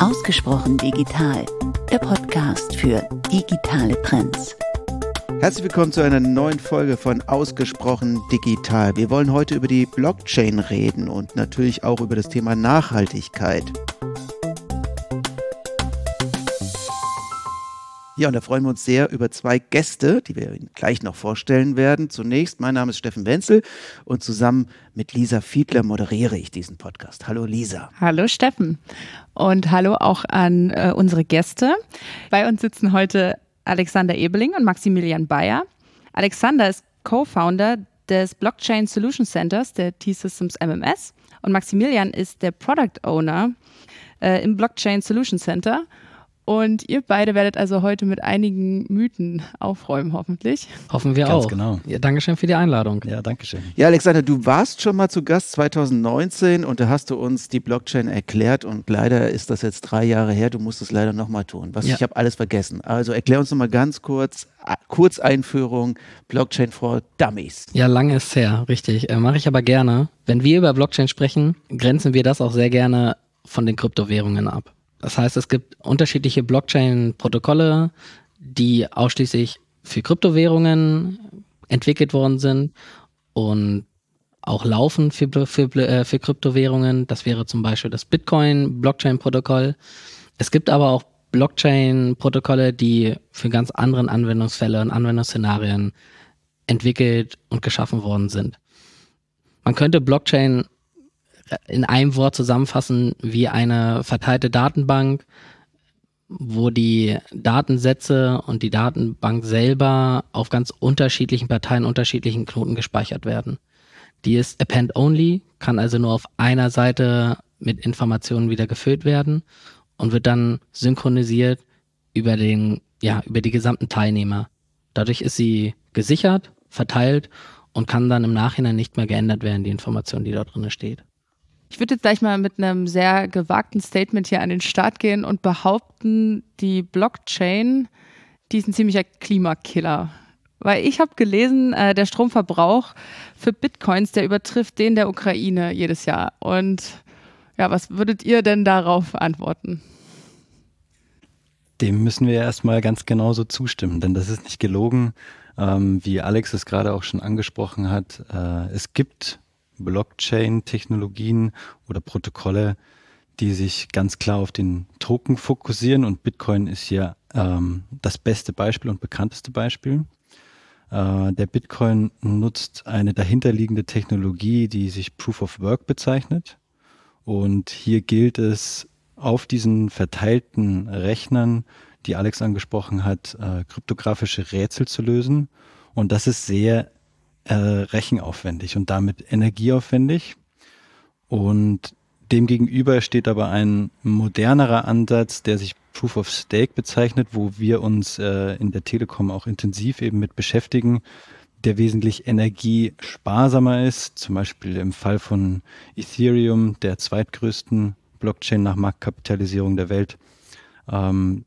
Ausgesprochen digital, der Podcast für digitale Trends. Herzlich willkommen zu einer neuen Folge von Ausgesprochen Digital. Wir wollen heute über die Blockchain reden und natürlich auch über das Thema Nachhaltigkeit. Ja, und da freuen wir uns sehr über zwei Gäste, die wir Ihnen gleich noch vorstellen werden. Zunächst, mein Name ist Steffen Wenzel und zusammen mit Lisa Fiedler moderiere ich diesen Podcast. Hallo Lisa. Hallo Steffen und hallo auch an äh, unsere Gäste. Bei uns sitzen heute Alexander Ebeling und Maximilian Bayer. Alexander ist Co-Founder des Blockchain Solution Centers der T-Systems MMS und Maximilian ist der Product Owner äh, im Blockchain Solution Center und ihr beide werdet also heute mit einigen Mythen aufräumen, hoffentlich. Hoffen wir Ganz auch. genau. Ja, Dankeschön für die Einladung. Ja, danke schön. Ja, Alexander, du warst schon mal zu Gast 2019 und da hast du uns die Blockchain erklärt und leider ist das jetzt drei Jahre her. Du musst es leider nochmal tun. Was, Ja. Ich habe alles vergessen. Also erklär uns nochmal ganz kurz, Kurzeinführung, Blockchain for Dummies. Ja, lange ist her, richtig. Äh, Mache ich aber gerne. Wenn wir über Blockchain sprechen, grenzen wir das auch sehr gerne von den Kryptowährungen ab. Das heißt, es gibt unterschiedliche Blockchain-Protokolle, die ausschließlich für Kryptowährungen entwickelt worden sind und auch laufen für, für, äh, für Kryptowährungen. Das wäre zum Beispiel das Bitcoin-Blockchain-Protokoll. Es gibt aber auch Blockchain-Protokolle, die für ganz anderen Anwendungsfälle und Anwendungsszenarien entwickelt und geschaffen worden sind. Man könnte Blockchain in einem Wort zusammenfassen wie eine verteilte Datenbank, wo die Datensätze und die Datenbank selber auf ganz unterschiedlichen Parteien, unterschiedlichen Knoten gespeichert werden. Die ist append-only, kann also nur auf einer Seite mit Informationen wieder gefüllt werden und wird dann synchronisiert über den, ja, über die gesamten Teilnehmer. Dadurch ist sie gesichert, verteilt und kann dann im Nachhinein nicht mehr geändert werden, die Information, die dort drin steht. Ich würde jetzt gleich mal mit einem sehr gewagten Statement hier an den Start gehen und behaupten, die Blockchain, die ist ein ziemlicher Klimakiller. Weil ich habe gelesen, äh, der Stromverbrauch für Bitcoins, der übertrifft den der Ukraine jedes Jahr. Und ja, was würdet ihr denn darauf antworten? Dem müssen wir erstmal ganz genauso zustimmen, denn das ist nicht gelogen, ähm, wie Alex es gerade auch schon angesprochen hat. Äh, es gibt Blockchain-Technologien oder Protokolle, die sich ganz klar auf den Token fokussieren und Bitcoin ist hier ähm, das beste Beispiel und bekannteste Beispiel. Äh, der Bitcoin nutzt eine dahinterliegende Technologie, die sich Proof of Work bezeichnet. Und hier gilt es, auf diesen verteilten Rechnern, die Alex angesprochen hat, äh, kryptografische Rätsel zu lösen. Und das ist sehr äh, rechenaufwendig und damit energieaufwendig. Und demgegenüber steht aber ein modernerer Ansatz, der sich Proof of Stake bezeichnet, wo wir uns äh, in der Telekom auch intensiv eben mit beschäftigen, der wesentlich energiesparsamer ist. Zum Beispiel im Fall von Ethereum, der zweitgrößten Blockchain nach Marktkapitalisierung der Welt. Ähm,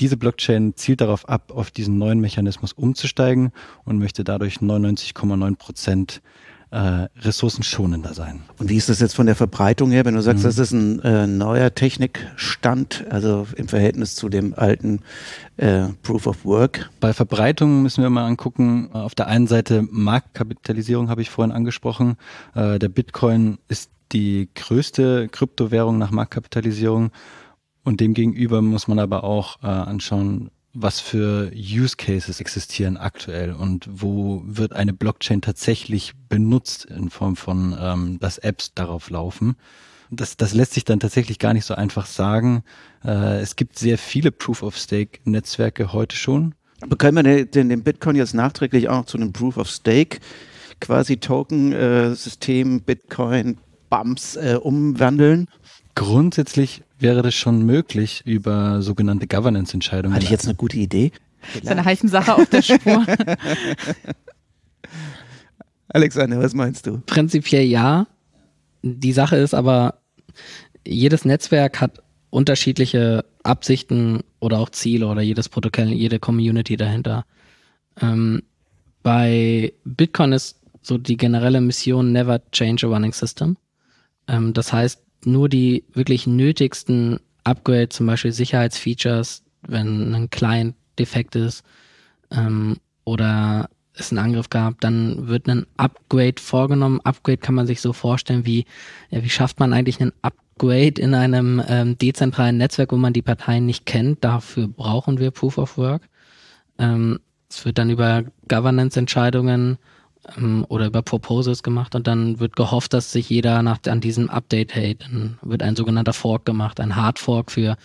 diese Blockchain zielt darauf ab, auf diesen neuen Mechanismus umzusteigen und möchte dadurch 99,9 Prozent äh, ressourcenschonender sein. Und wie ist das jetzt von der Verbreitung her, wenn du sagst, das ist ein äh, neuer Technikstand, also im Verhältnis zu dem alten äh, Proof of Work? Bei Verbreitung müssen wir mal angucken. Auf der einen Seite Marktkapitalisierung habe ich vorhin angesprochen. Äh, der Bitcoin ist die größte Kryptowährung nach Marktkapitalisierung. Und demgegenüber muss man aber auch äh, anschauen, was für Use Cases existieren aktuell und wo wird eine Blockchain tatsächlich benutzt in Form von, ähm, dass Apps darauf laufen. Das, das lässt sich dann tatsächlich gar nicht so einfach sagen. Äh, es gibt sehr viele Proof-of-Stake-Netzwerke heute schon. Aber können wir den, den, Bitcoin jetzt nachträglich auch zu einem Proof of Stake quasi Token-System, Bitcoin, Bumps äh, umwandeln? Grundsätzlich wäre das schon möglich über sogenannte Governance-Entscheidungen. Hatte ich jetzt eine gute Idee? Das ist eine heißen Sache auf der Spur. Alexander, was meinst du? Prinzipiell ja. Die Sache ist aber, jedes Netzwerk hat unterschiedliche Absichten oder auch Ziele oder jedes Protokoll, jede Community dahinter. Ähm, bei Bitcoin ist so die generelle Mission Never Change a Running System. Ähm, das heißt, nur die wirklich nötigsten Upgrade, zum Beispiel Sicherheitsfeatures, wenn ein Client defekt ist ähm, oder es einen Angriff gab, dann wird ein Upgrade vorgenommen. Upgrade kann man sich so vorstellen, wie, ja, wie schafft man eigentlich einen Upgrade in einem ähm, dezentralen Netzwerk, wo man die Parteien nicht kennt. Dafür brauchen wir Proof of Work. Ähm, es wird dann über Governance-Entscheidungen ähm, oder über Proposals gemacht und dann wird gehofft, dass sich jeder nach, an diesem Update hält. Dann wird ein sogenannter Fork gemacht, ein Hard Fork für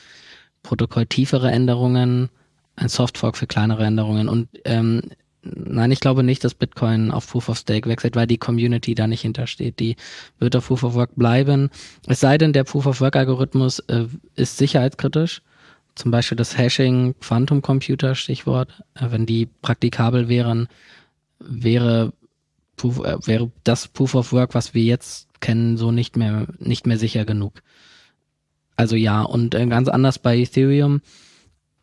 protokolltiefere Änderungen, ein Soft Fork für kleinere Änderungen und ähm, Nein, ich glaube nicht, dass Bitcoin auf Proof of Stake wechselt, weil die Community da nicht hintersteht. Die wird auf Proof of Work bleiben. Es sei denn, der Proof of Work Algorithmus äh, ist sicherheitskritisch. Zum Beispiel das Hashing Quantum Computer Stichwort. Äh, wenn die praktikabel wären, wäre, Proof, äh, wäre das Proof of Work, was wir jetzt kennen, so nicht mehr, nicht mehr sicher genug. Also ja, und äh, ganz anders bei Ethereum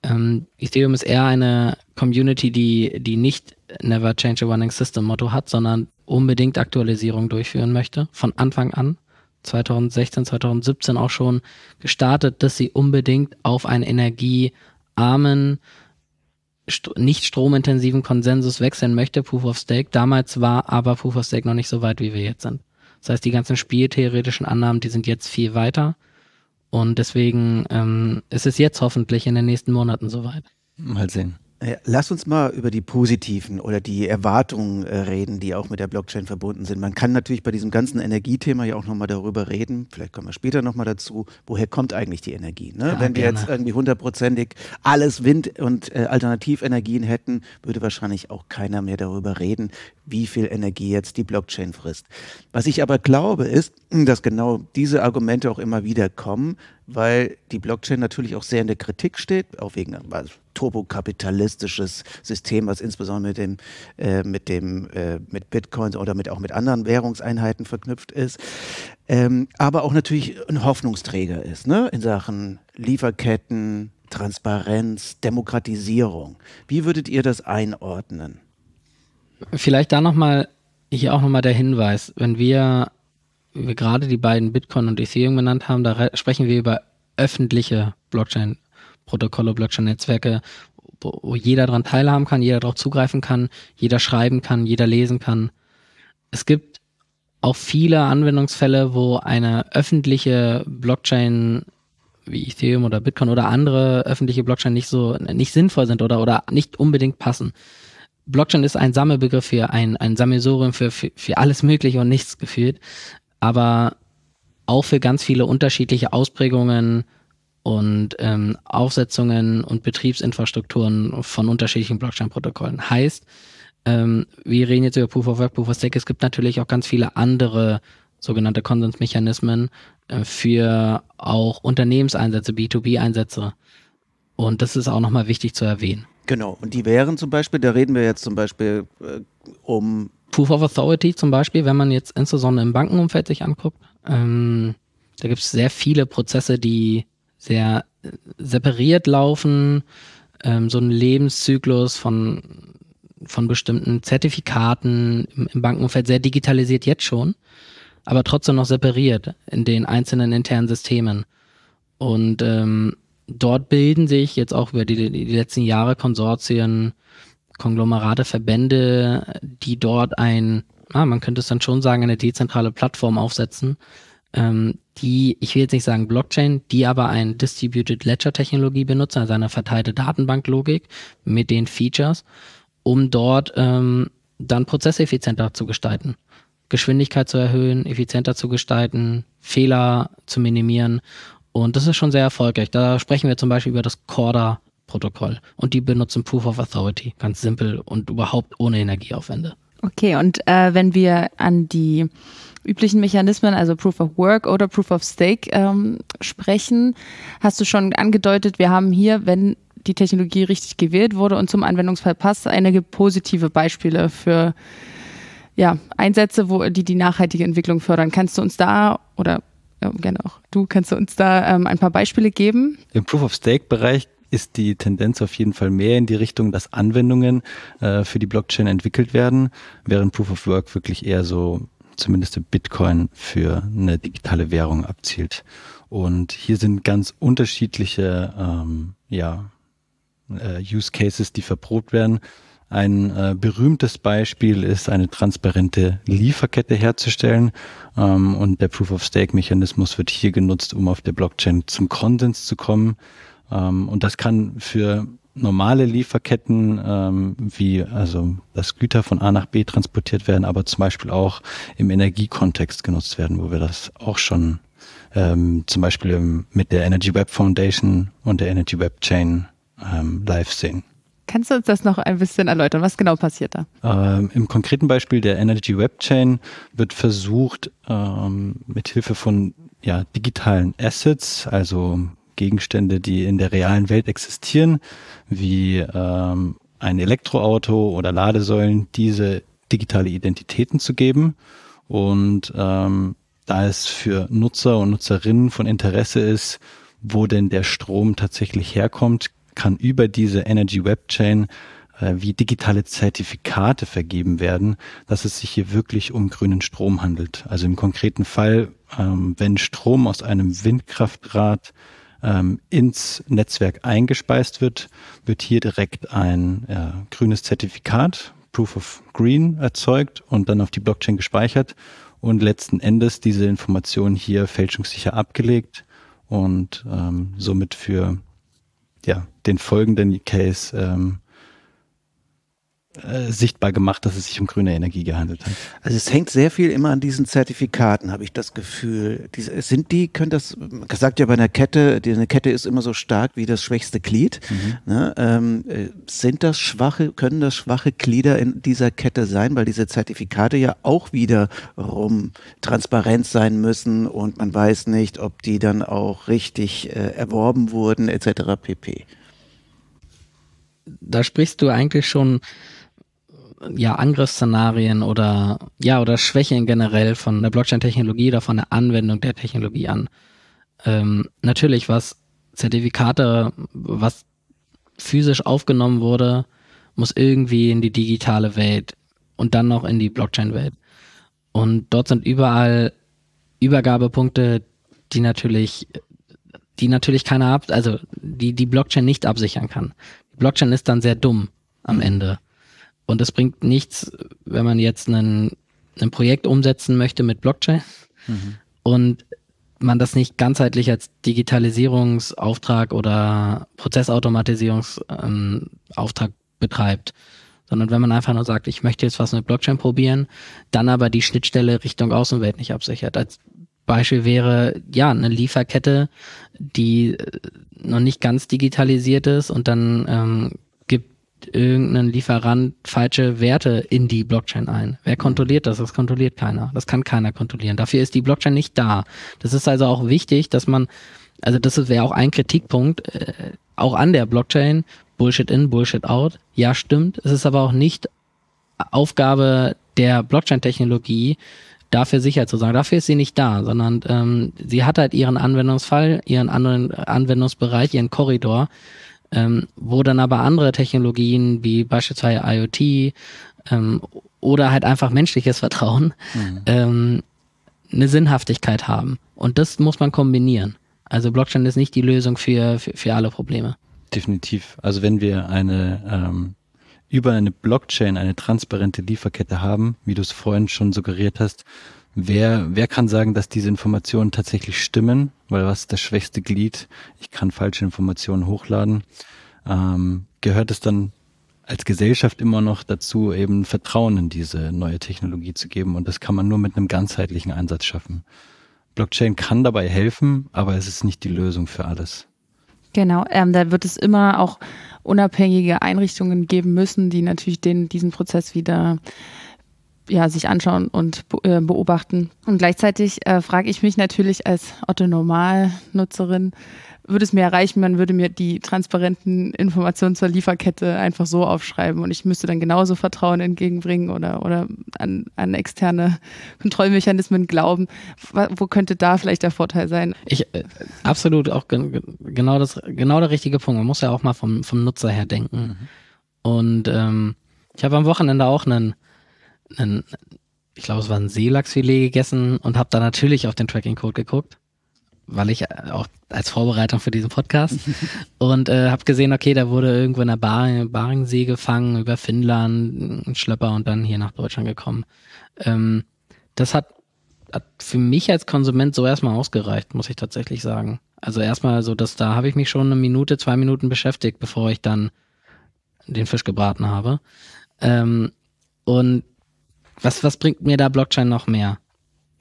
ähm, Ethereum ist eher eine Community, die, die nicht Never Change a Running System Motto hat, sondern unbedingt Aktualisierung durchführen möchte, von Anfang an. 2016, 2017 auch schon gestartet, dass sie unbedingt auf einen energiearmen, st nicht stromintensiven Konsensus wechseln möchte, Proof of Stake. Damals war aber Proof of Stake noch nicht so weit, wie wir jetzt sind. Das heißt, die ganzen spieltheoretischen Annahmen, die sind jetzt viel weiter. Und deswegen ähm, ist es jetzt hoffentlich in den nächsten Monaten soweit. Mal sehen. Lass uns mal über die positiven oder die Erwartungen äh, reden, die auch mit der Blockchain verbunden sind. Man kann natürlich bei diesem ganzen Energiethema ja auch nochmal darüber reden, vielleicht kommen wir später nochmal dazu, woher kommt eigentlich die Energie? Ne? Ja, Wenn wir gerne. jetzt irgendwie hundertprozentig alles Wind- und äh, Alternativenergien hätten, würde wahrscheinlich auch keiner mehr darüber reden, wie viel Energie jetzt die Blockchain frisst. Was ich aber glaube, ist, dass genau diese Argumente auch immer wieder kommen, weil die Blockchain natürlich auch sehr in der Kritik steht, auch wegen also, turbokapitalistisches System, was insbesondere mit dem, äh, mit dem, äh, mit Bitcoins oder mit, auch mit anderen Währungseinheiten verknüpft ist, ähm, aber auch natürlich ein Hoffnungsträger ist, ne, in Sachen Lieferketten, Transparenz, Demokratisierung. Wie würdet ihr das einordnen? Vielleicht da nochmal, hier auch nochmal der Hinweis, wenn wir, wir gerade die beiden Bitcoin und Ethereum genannt haben, da sprechen wir über öffentliche Blockchain-Protokolle, Blockchain-Netzwerke, wo, jeder daran teilhaben kann, jeder darauf zugreifen kann, jeder schreiben kann, jeder lesen kann. Es gibt auch viele Anwendungsfälle, wo eine öffentliche Blockchain wie Ethereum oder Bitcoin oder andere öffentliche Blockchain nicht so nicht sinnvoll sind oder oder nicht unbedingt passen. Blockchain ist ein Sammelbegriff für ein, ein Sammelsurium für, für, für alles Mögliche und nichts gefühlt, aber auch für ganz viele unterschiedliche Ausprägungen und ähm, Aufsetzungen und Betriebsinfrastrukturen von unterschiedlichen Blockchain-Protokollen. Heißt, ähm, wir reden jetzt über Proof of Work, Proof of Stake, es gibt natürlich auch ganz viele andere sogenannte Konsensmechanismen äh, für auch Unternehmenseinsätze, B2B-Einsätze. Und das ist auch nochmal wichtig zu erwähnen. Genau, und die wären zum Beispiel, da reden wir jetzt zum Beispiel äh, um. Proof of Authority zum Beispiel, wenn man jetzt insbesondere im Bankenumfeld sich anguckt. Ähm, da gibt es sehr viele Prozesse, die sehr äh, separiert laufen. Ähm, so ein Lebenszyklus von, von bestimmten Zertifikaten im, im Bankenumfeld sehr digitalisiert jetzt schon, aber trotzdem noch separiert in den einzelnen internen Systemen. Und ähm, dort bilden sich jetzt auch über die, die letzten Jahre Konsortien, Konglomerate, Verbände, die dort ein, ah, man könnte es dann schon sagen, eine dezentrale Plattform aufsetzen, ähm, die, ich will jetzt nicht sagen Blockchain, die aber ein Distributed Ledger Technologie benutzen, also eine verteilte Datenbanklogik mit den Features, um dort ähm, dann Prozesse effizienter zu gestalten. Geschwindigkeit zu erhöhen, effizienter zu gestalten, Fehler zu minimieren und das ist schon sehr erfolgreich. Da sprechen wir zum Beispiel über das Corda-Protokoll. Und die benutzen Proof of Authority. Ganz simpel und überhaupt ohne Energieaufwände. Okay, und äh, wenn wir an die üblichen Mechanismen, also Proof of Work oder Proof of Stake ähm, sprechen, hast du schon angedeutet, wir haben hier, wenn die Technologie richtig gewählt wurde und zum Anwendungsfall passt, einige positive Beispiele für ja, Einsätze, wo die die nachhaltige Entwicklung fördern. Kannst du uns da oder ja, gerne auch. Du kannst du uns da ähm, ein paar Beispiele geben? Im Proof of Stake Bereich ist die Tendenz auf jeden Fall mehr in die Richtung, dass Anwendungen äh, für die Blockchain entwickelt werden, während Proof of Work wirklich eher so zumindest der Bitcoin für eine digitale Währung abzielt. Und hier sind ganz unterschiedliche ähm, ja, äh, Use Cases, die verprobt werden. Ein äh, berühmtes Beispiel ist, eine transparente Lieferkette herzustellen. Ähm, und der Proof-of-Stake-Mechanismus wird hier genutzt, um auf der Blockchain zum Konsens zu kommen. Ähm, und das kann für normale Lieferketten, ähm, wie also dass Güter von A nach B transportiert werden, aber zum Beispiel auch im Energiekontext genutzt werden, wo wir das auch schon ähm, zum Beispiel mit der Energy Web Foundation und der Energy Web Chain ähm, live sehen. Kannst du uns das noch ein bisschen erläutern? Was genau passiert da? Ähm, Im konkreten Beispiel der Energy Web Chain wird versucht, ähm, mit Hilfe von ja, digitalen Assets, also Gegenstände, die in der realen Welt existieren, wie ähm, ein Elektroauto oder Ladesäulen, diese digitale Identitäten zu geben. Und ähm, da es für Nutzer und Nutzerinnen von Interesse ist, wo denn der Strom tatsächlich herkommt, kann über diese Energy Web Chain äh, wie digitale Zertifikate vergeben werden, dass es sich hier wirklich um grünen Strom handelt. Also im konkreten Fall, ähm, wenn Strom aus einem Windkraftrad ähm, ins Netzwerk eingespeist wird, wird hier direkt ein äh, grünes Zertifikat, Proof of Green, erzeugt und dann auf die Blockchain gespeichert. Und letzten Endes diese Information hier fälschungssicher abgelegt und ähm, somit für ja, den folgenden Case ähm, äh, sichtbar gemacht, dass es sich um grüne Energie gehandelt hat. Also es hängt sehr viel immer an diesen Zertifikaten, habe ich das Gefühl. Diese, sind die, können das, gesagt ja bei einer Kette, die, eine Kette ist immer so stark wie das schwächste Glied. Mhm. Ne, ähm, äh, sind das schwache, können das schwache Glieder in dieser Kette sein, weil diese Zertifikate ja auch wiederum transparent sein müssen und man weiß nicht, ob die dann auch richtig äh, erworben wurden, etc. pp. Da sprichst du eigentlich schon ja, Angriffsszenarien oder ja, oder Schwächen generell von der Blockchain-Technologie oder von der Anwendung der Technologie an. Ähm, natürlich, was Zertifikate, was physisch aufgenommen wurde, muss irgendwie in die digitale Welt und dann noch in die Blockchain-Welt. Und dort sind überall Übergabepunkte, die natürlich, die natürlich keiner ab, also die die Blockchain nicht absichern kann. Die Blockchain ist dann sehr dumm am Ende. Und es bringt nichts, wenn man jetzt einen, ein Projekt umsetzen möchte mit Blockchain mhm. und man das nicht ganzheitlich als Digitalisierungsauftrag oder Prozessautomatisierungsauftrag ähm, betreibt, sondern wenn man einfach nur sagt, ich möchte jetzt was mit Blockchain probieren, dann aber die Schnittstelle Richtung Außenwelt nicht absichert. Als Beispiel wäre ja eine Lieferkette, die äh, noch nicht ganz digitalisiert ist und dann ähm, irgendein Lieferant falsche Werte in die Blockchain ein. Wer kontrolliert das? Das kontrolliert keiner. Das kann keiner kontrollieren. Dafür ist die Blockchain nicht da. Das ist also auch wichtig, dass man, also das wäre auch ein Kritikpunkt, äh, auch an der Blockchain, Bullshit in, Bullshit out. Ja, stimmt. Es ist aber auch nicht Aufgabe der Blockchain-Technologie, dafür sicher zu sein. Dafür ist sie nicht da, sondern ähm, sie hat halt ihren Anwendungsfall, ihren anderen Anwendungsbereich, ihren Korridor ähm, wo dann aber andere Technologien wie beispielsweise IoT ähm, oder halt einfach menschliches Vertrauen mhm. ähm, eine Sinnhaftigkeit haben. Und das muss man kombinieren. Also Blockchain ist nicht die Lösung für, für, für alle Probleme. Definitiv. Also wenn wir eine ähm, über eine Blockchain eine transparente Lieferkette haben, wie du es vorhin schon suggeriert hast, Wer, wer kann sagen, dass diese Informationen tatsächlich stimmen? Weil was ist das schwächste Glied? Ich kann falsche Informationen hochladen. Ähm, gehört es dann als Gesellschaft immer noch dazu, eben Vertrauen in diese neue Technologie zu geben. Und das kann man nur mit einem ganzheitlichen Einsatz schaffen. Blockchain kann dabei helfen, aber es ist nicht die Lösung für alles. Genau, ähm, da wird es immer auch unabhängige Einrichtungen geben müssen, die natürlich den, diesen Prozess wieder ja, sich anschauen und äh, beobachten. Und gleichzeitig äh, frage ich mich natürlich als Otto-Normal-Nutzerin, würde es mir erreichen, man würde mir die transparenten Informationen zur Lieferkette einfach so aufschreiben und ich müsste dann genauso Vertrauen entgegenbringen oder, oder an, an externe Kontrollmechanismen glauben. Wo könnte da vielleicht der Vorteil sein? Ich, äh, absolut auch genau das, genau der richtige Punkt. Man muss ja auch mal vom, vom Nutzer her denken. Mhm. Und ähm, ich habe am Wochenende auch einen einen, ich glaube, es war ein Seelachsfilet gegessen und habe da natürlich auf den Tracking-Code geguckt, weil ich äh, auch als Vorbereitung für diesen Podcast und äh, habe gesehen, okay, da wurde irgendwo in der Bar Baringsee gefangen, über Finnland, ein Schlepper und dann hier nach Deutschland gekommen. Ähm, das hat, hat für mich als Konsument so erstmal ausgereicht, muss ich tatsächlich sagen. Also erstmal so, dass da habe ich mich schon eine Minute, zwei Minuten beschäftigt, bevor ich dann den Fisch gebraten habe. Ähm, und was, was bringt mir da Blockchain noch mehr?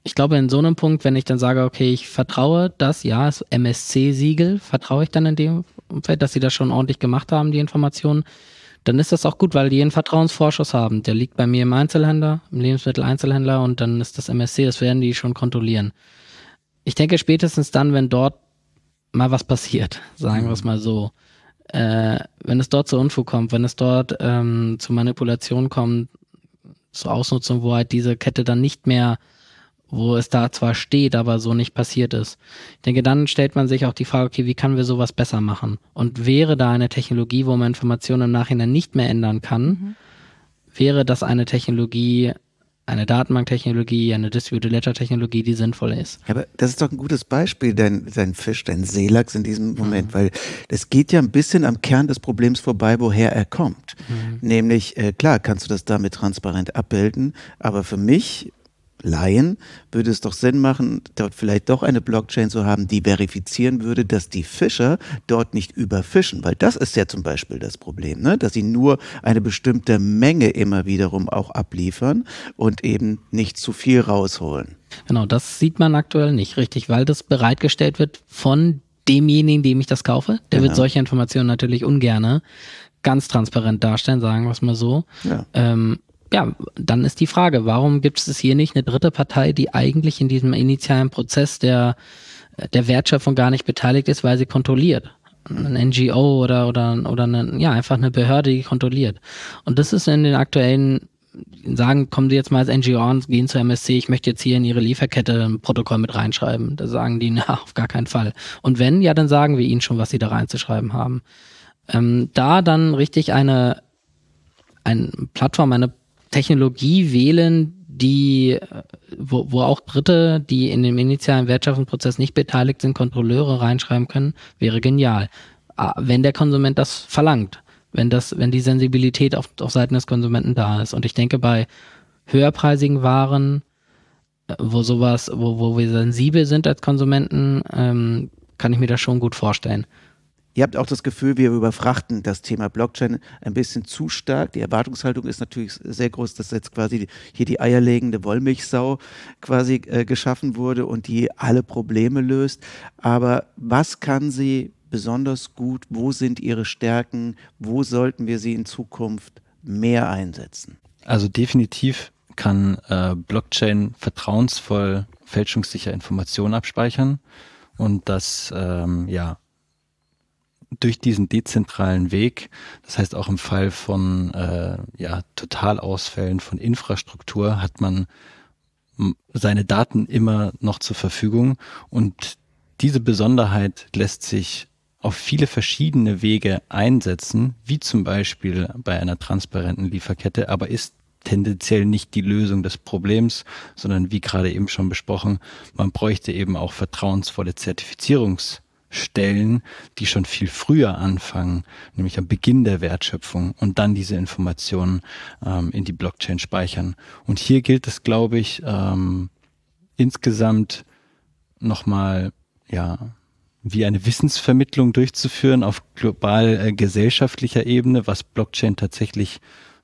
Ich glaube, in so einem Punkt, wenn ich dann sage, okay, ich vertraue das, ja, das MSC-Siegel, vertraue ich dann in dem Umfeld, dass sie das schon ordentlich gemacht haben, die Informationen, dann ist das auch gut, weil die einen Vertrauensvorschuss haben. Der liegt bei mir im Einzelhändler, im Lebensmitteleinzelhändler und dann ist das MSC, das werden die schon kontrollieren. Ich denke spätestens dann, wenn dort mal was passiert, sagen wir es mal so, äh, wenn es dort zu Unfug kommt, wenn es dort ähm, zu Manipulation kommt, zur Ausnutzung, wo halt diese Kette dann nicht mehr, wo es da zwar steht, aber so nicht passiert ist. Ich denke, dann stellt man sich auch die Frage, okay, wie können wir sowas besser machen? Und wäre da eine Technologie, wo man Informationen im Nachhinein nicht mehr ändern kann, mhm. wäre das eine Technologie, eine Datenbanktechnologie, eine Distributed Ledger Technologie, die sinnvoll ist. Aber das ist doch ein gutes Beispiel, dein, dein Fisch, dein Seelachs in diesem Moment, mhm. weil es geht ja ein bisschen am Kern des Problems vorbei, woher er kommt. Mhm. Nämlich, äh, klar, kannst du das damit transparent abbilden, aber für mich Laien würde es doch Sinn machen, dort vielleicht doch eine Blockchain zu haben, die verifizieren würde, dass die Fischer dort nicht überfischen, weil das ist ja zum Beispiel das Problem, ne? dass sie nur eine bestimmte Menge immer wiederum auch abliefern und eben nicht zu viel rausholen. Genau, das sieht man aktuell nicht richtig, weil das bereitgestellt wird von demjenigen, dem ich das kaufe. Der genau. wird solche Informationen natürlich ungerne ganz transparent darstellen, sagen wir es mal so. Ja. Ähm, ja, dann ist die Frage, warum gibt es hier nicht eine dritte Partei, die eigentlich in diesem initialen Prozess der, der Wertschöpfung gar nicht beteiligt ist, weil sie kontrolliert? Ein NGO oder, oder, oder eine, ja, einfach eine Behörde, die kontrolliert. Und das ist in den aktuellen sagen, kommen Sie jetzt mal als NGO und gehen zur MSC, ich möchte jetzt hier in Ihre Lieferkette ein Protokoll mit reinschreiben. Da sagen die, na, auf gar keinen Fall. Und wenn, ja, dann sagen wir Ihnen schon, was Sie da reinzuschreiben haben. Ähm, da dann richtig eine, eine Plattform, eine Technologie wählen, die, wo, wo auch Dritte, die in dem initialen Wertschöpfungsprozess nicht beteiligt sind, Kontrolleure reinschreiben können, wäre genial. Ah, wenn der Konsument das verlangt, wenn das, wenn die Sensibilität auf, auf Seiten des Konsumenten da ist. Und ich denke, bei höherpreisigen Waren, äh, wo sowas, wo, wo wir sensibel sind als Konsumenten, ähm, kann ich mir das schon gut vorstellen. Ihr habt auch das Gefühl, wir überfrachten das Thema Blockchain ein bisschen zu stark. Die Erwartungshaltung ist natürlich sehr groß, dass jetzt quasi hier die eierlegende Wollmilchsau quasi äh, geschaffen wurde und die alle Probleme löst. Aber was kann sie besonders gut? Wo sind ihre Stärken? Wo sollten wir sie in Zukunft mehr einsetzen? Also definitiv kann äh, Blockchain vertrauensvoll fälschungssicher Informationen abspeichern und das ähm, ja durch diesen dezentralen Weg, das heißt auch im Fall von äh, ja, Totalausfällen von Infrastruktur, hat man seine Daten immer noch zur Verfügung. Und diese Besonderheit lässt sich auf viele verschiedene Wege einsetzen, wie zum Beispiel bei einer transparenten Lieferkette, aber ist tendenziell nicht die Lösung des Problems, sondern wie gerade eben schon besprochen, man bräuchte eben auch vertrauensvolle Zertifizierungs Stellen, die schon viel früher anfangen, nämlich am Beginn der Wertschöpfung und dann diese Informationen ähm, in die Blockchain speichern. Und hier gilt es, glaube ich, ähm, insgesamt nochmal, ja, wie eine Wissensvermittlung durchzuführen auf global äh, gesellschaftlicher Ebene, was Blockchain tatsächlich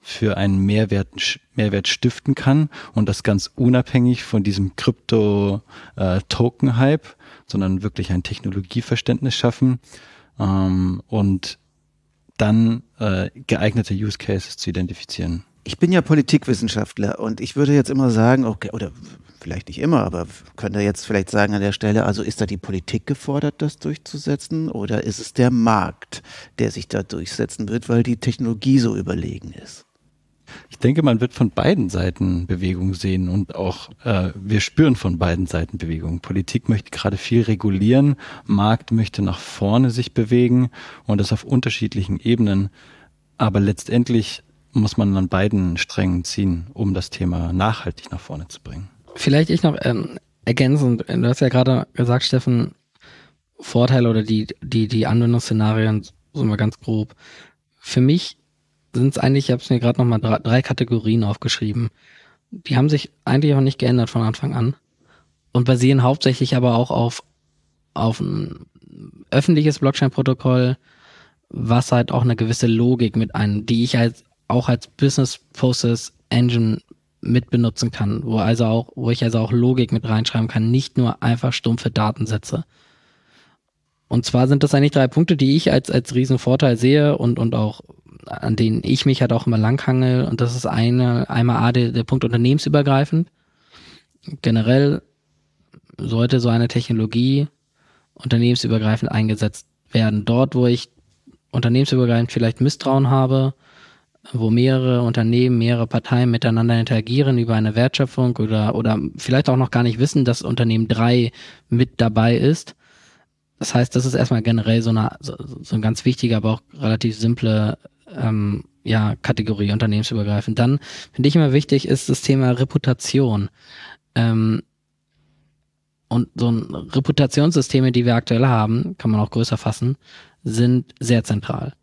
für einen Mehrwert, Mehrwert stiften kann und das ganz unabhängig von diesem Krypto-Token-Hype, äh, sondern wirklich ein Technologieverständnis schaffen ähm, und dann äh, geeignete Use Cases zu identifizieren. Ich bin ja Politikwissenschaftler und ich würde jetzt immer sagen, okay, oder vielleicht nicht immer, aber könnte jetzt vielleicht sagen an der Stelle, also ist da die Politik gefordert, das durchzusetzen oder ist es der Markt, der sich da durchsetzen wird, weil die Technologie so überlegen ist? Ich denke, man wird von beiden Seiten Bewegung sehen und auch äh, wir spüren von beiden Seiten Bewegung. Politik möchte gerade viel regulieren, Markt möchte nach vorne sich bewegen und das auf unterschiedlichen Ebenen. Aber letztendlich muss man an beiden Strängen ziehen, um das Thema nachhaltig nach vorne zu bringen. Vielleicht ich noch ähm, ergänzend, du hast ja gerade gesagt, Steffen, Vorteile oder die, die, die Anwendungsszenarien, so mal ganz grob. Für mich sind es eigentlich, ich habe es mir gerade nochmal drei, drei Kategorien aufgeschrieben. Die haben sich eigentlich auch nicht geändert von Anfang an und basieren hauptsächlich aber auch auf, auf ein öffentliches Blockchain-Protokoll, was halt auch eine gewisse Logik mit einem, die ich als, auch als Business Process Engine mit benutzen kann, wo also auch, wo ich also auch Logik mit reinschreiben kann, nicht nur einfach stumpfe Datensätze. Und zwar sind das eigentlich drei Punkte, die ich als, als Riesenvorteil sehe und, und auch an denen ich mich halt auch immer langhangel. Und das ist eine, einmal A, der, der Punkt unternehmensübergreifend. Generell sollte so eine Technologie unternehmensübergreifend eingesetzt werden. Dort, wo ich unternehmensübergreifend vielleicht Misstrauen habe, wo mehrere Unternehmen, mehrere Parteien miteinander interagieren über eine Wertschöpfung oder, oder vielleicht auch noch gar nicht wissen, dass Unternehmen drei mit dabei ist. Das heißt, das ist erstmal generell so, eine, so, so ein ganz wichtiger, aber auch relativ simple ähm, ja, Kategorie, unternehmensübergreifend. Dann finde ich immer wichtig, ist das Thema Reputation. Ähm, und so ein Reputationssysteme, die wir aktuell haben, kann man auch größer fassen, sind sehr zentral.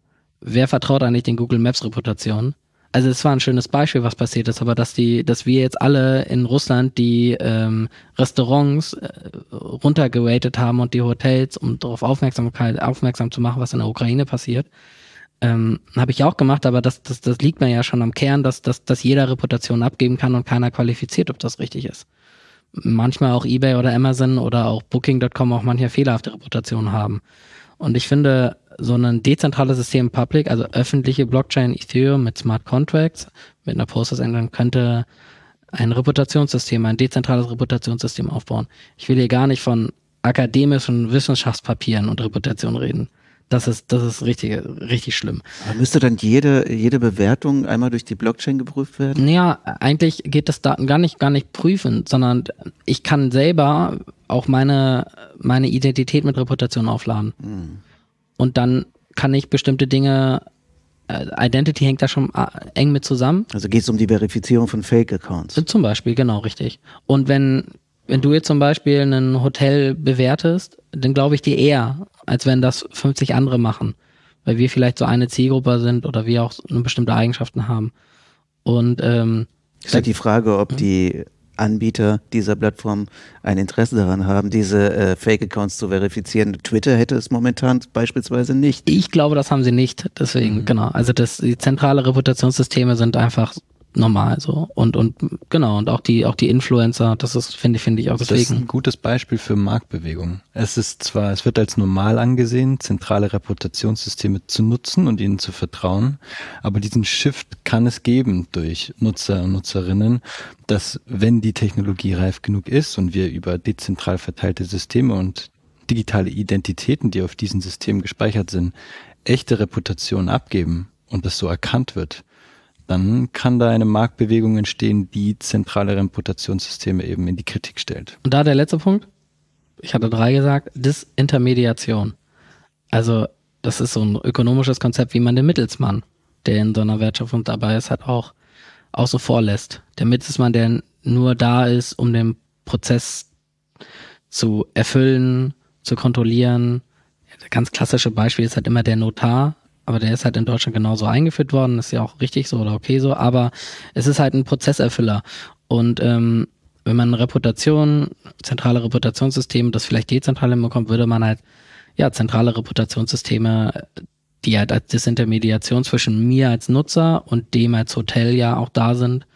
Wer vertraut eigentlich den Google Maps Reputationen? Also es war ein schönes Beispiel, was passiert ist, aber dass die, dass wir jetzt alle in Russland die ähm, Restaurants äh, runtergeratet haben und die Hotels, um darauf Aufmerksamkeit aufmerksam zu machen, was in der Ukraine passiert, ähm, habe ich auch gemacht, aber das, das, das liegt mir ja schon am Kern, dass, dass, dass jeder Reputation abgeben kann und keiner qualifiziert, ob das richtig ist manchmal auch eBay oder Amazon oder auch Booking.com auch manchmal fehlerhafte Reputationen haben. Und ich finde, so ein dezentrales System Public, also öffentliche Blockchain Ethereum mit Smart Contracts, mit einer Process Engine könnte ein Reputationssystem, ein dezentrales Reputationssystem aufbauen. Ich will hier gar nicht von akademischen Wissenschaftspapieren und Reputation reden. Das ist, das ist richtig, richtig schlimm. Aber müsste dann jede, jede Bewertung einmal durch die Blockchain geprüft werden? Ja, eigentlich geht das Daten gar nicht, gar nicht prüfen, sondern ich kann selber auch meine, meine Identität mit Reputation aufladen. Hm. Und dann kann ich bestimmte Dinge äh, Identity hängt da schon äh, eng mit zusammen. Also geht es um die Verifizierung von Fake-Accounts. Zum Beispiel, genau, richtig. Und wenn, wenn du jetzt zum Beispiel ein Hotel bewertest, dann glaube ich dir eher, als wenn das 50 andere machen. Weil wir vielleicht so eine Zielgruppe sind oder wir auch eine bestimmte Eigenschaften haben. Und ähm, ist halt die Frage, ob die Anbieter dieser Plattform ein Interesse daran haben, diese äh, Fake-Accounts zu verifizieren. Twitter hätte es momentan beispielsweise nicht. Ich glaube, das haben sie nicht. Deswegen, mhm. genau. Also das, die zentrale Reputationssysteme sind einfach normal so. Und und genau und auch die auch die Influencer das ist finde ich finde ich auch deswegen das ist ein gutes Beispiel für Marktbewegung. Es ist zwar es wird als normal angesehen zentrale Reputationssysteme zu nutzen und ihnen zu vertrauen aber diesen Shift kann es geben durch Nutzer und Nutzerinnen dass wenn die Technologie reif genug ist und wir über dezentral verteilte Systeme und digitale Identitäten die auf diesen Systemen gespeichert sind echte Reputation abgeben und das so erkannt wird dann kann da eine Marktbewegung entstehen, die zentrale Reputationssysteme eben in die Kritik stellt. Und da der letzte Punkt, ich hatte drei gesagt, Disintermediation. Also das ist so ein ökonomisches Konzept, wie man den Mittelsmann, der in so einer Wertschöpfung dabei ist, halt auch, auch so vorlässt. Der Mittelsmann, der nur da ist, um den Prozess zu erfüllen, zu kontrollieren. Das ganz klassische Beispiel ist halt immer der Notar, aber der ist halt in Deutschland genauso eingeführt worden, ist ja auch richtig so oder okay so, aber es ist halt ein Prozesserfüller. Und ähm, wenn man Reputation, zentrale Reputationssysteme, das vielleicht dezentral hinbekommt, würde man halt ja zentrale Reputationssysteme, die halt als Disintermediation zwischen mir als Nutzer und dem als Hotel ja auch da sind,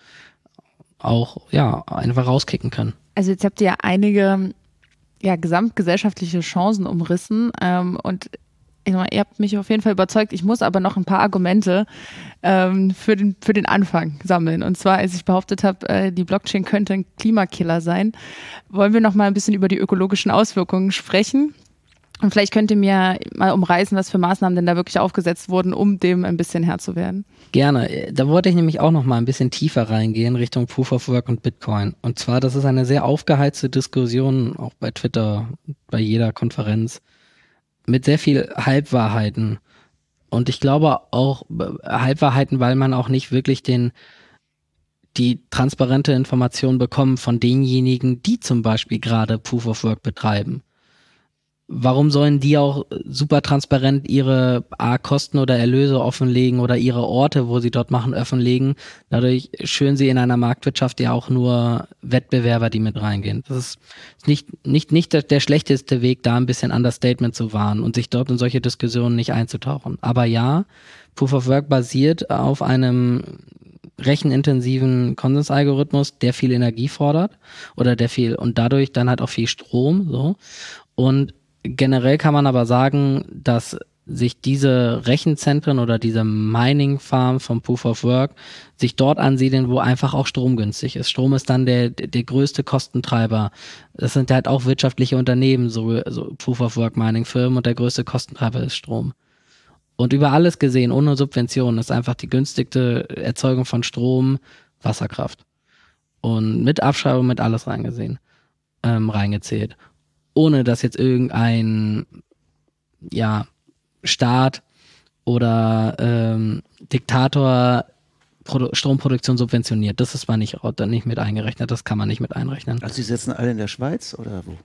auch ja einfach rauskicken können. Also jetzt habt ihr ja einige ja, gesamtgesellschaftliche Chancen umrissen ähm, und ihr habt mich auf jeden Fall überzeugt. Ich muss aber noch ein paar Argumente ähm, für, den, für den Anfang sammeln. Und zwar, als ich behauptet habe, äh, die Blockchain könnte ein Klimakiller sein, wollen wir noch mal ein bisschen über die ökologischen Auswirkungen sprechen. Und vielleicht könnt ihr mir mal umreißen, was für Maßnahmen denn da wirklich aufgesetzt wurden, um dem ein bisschen Herr zu werden. Gerne. Da wollte ich nämlich auch noch mal ein bisschen tiefer reingehen Richtung Proof of Work und Bitcoin. Und zwar, das ist eine sehr aufgeheizte Diskussion, auch bei Twitter, bei jeder Konferenz mit sehr viel Halbwahrheiten. Und ich glaube auch Halbwahrheiten, weil man auch nicht wirklich den, die transparente Information bekommt von denjenigen, die zum Beispiel gerade Proof of Work betreiben warum sollen die auch super transparent ihre A, Kosten oder Erlöse offenlegen oder ihre Orte, wo sie dort machen, offenlegen? Dadurch schüren sie in einer Marktwirtschaft ja auch nur Wettbewerber, die mit reingehen. Das ist nicht, nicht, nicht der, der schlechteste Weg, da ein bisschen Understatement zu wahren und sich dort in solche Diskussionen nicht einzutauchen. Aber ja, Proof of Work basiert auf einem rechenintensiven Konsensalgorithmus, der viel Energie fordert oder der viel und dadurch dann halt auch viel Strom, so. Und Generell kann man aber sagen, dass sich diese Rechenzentren oder diese Mining Farm vom Proof of Work sich dort ansiedeln, wo einfach auch Strom günstig ist. Strom ist dann der, der größte Kostentreiber. Das sind halt auch wirtschaftliche Unternehmen, so, so Proof of Work Mining Firmen und der größte Kostentreiber ist Strom. Und über alles gesehen, ohne Subventionen, ist einfach die günstigste Erzeugung von Strom Wasserkraft. Und mit Abschreibung, mit alles reingesehen, ähm, reingezählt ohne dass jetzt irgendein ja, Staat oder ähm, Diktator Produ Stromproduktion subventioniert. Das ist mal nicht, nicht mit eingerechnet, das kann man nicht mit einrechnen. Also sie sitzen alle in der Schweiz oder wo?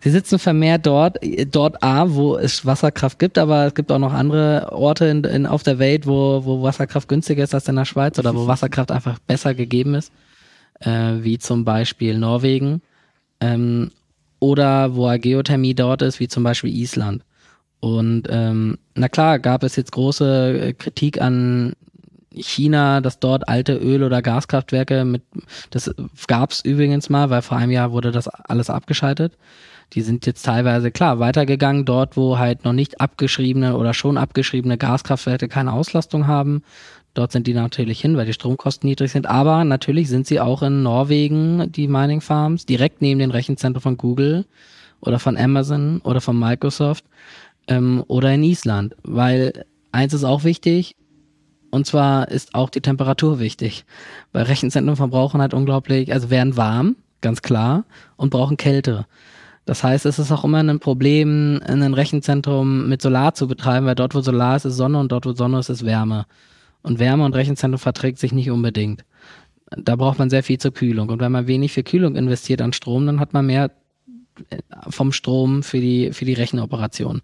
Sie sitzen vermehrt dort, dort A, wo es Wasserkraft gibt, aber es gibt auch noch andere Orte in, in, auf der Welt, wo, wo Wasserkraft günstiger ist als in der Schweiz oder wo Wasserkraft einfach besser gegeben ist, äh, wie zum Beispiel Norwegen. Ähm, oder wo Geothermie dort ist, wie zum Beispiel Island. Und ähm, na klar, gab es jetzt große äh, Kritik an China, dass dort alte Öl- oder Gaskraftwerke mit, das gab es übrigens mal, weil vor einem Jahr wurde das alles abgeschaltet. Die sind jetzt teilweise klar weitergegangen, dort wo halt noch nicht abgeschriebene oder schon abgeschriebene Gaskraftwerke keine Auslastung haben. Dort sind die natürlich hin, weil die Stromkosten niedrig sind. Aber natürlich sind sie auch in Norwegen, die Mining Farms, direkt neben den Rechenzentren von Google oder von Amazon oder von Microsoft ähm, oder in Island. Weil eins ist auch wichtig, und zwar ist auch die Temperatur wichtig. Weil Rechenzentren verbrauchen halt unglaublich, also werden warm, ganz klar, und brauchen Kälte. Das heißt, es ist auch immer ein Problem, ein Rechenzentrum mit Solar zu betreiben, weil dort, wo Solar ist, ist Sonne und dort, wo Sonne ist, ist Wärme. Und Wärme und Rechenzentrum verträgt sich nicht unbedingt. Da braucht man sehr viel zur Kühlung. Und wenn man wenig für Kühlung investiert an Strom, dann hat man mehr äh, vom Strom für die, für die Rechenoperation.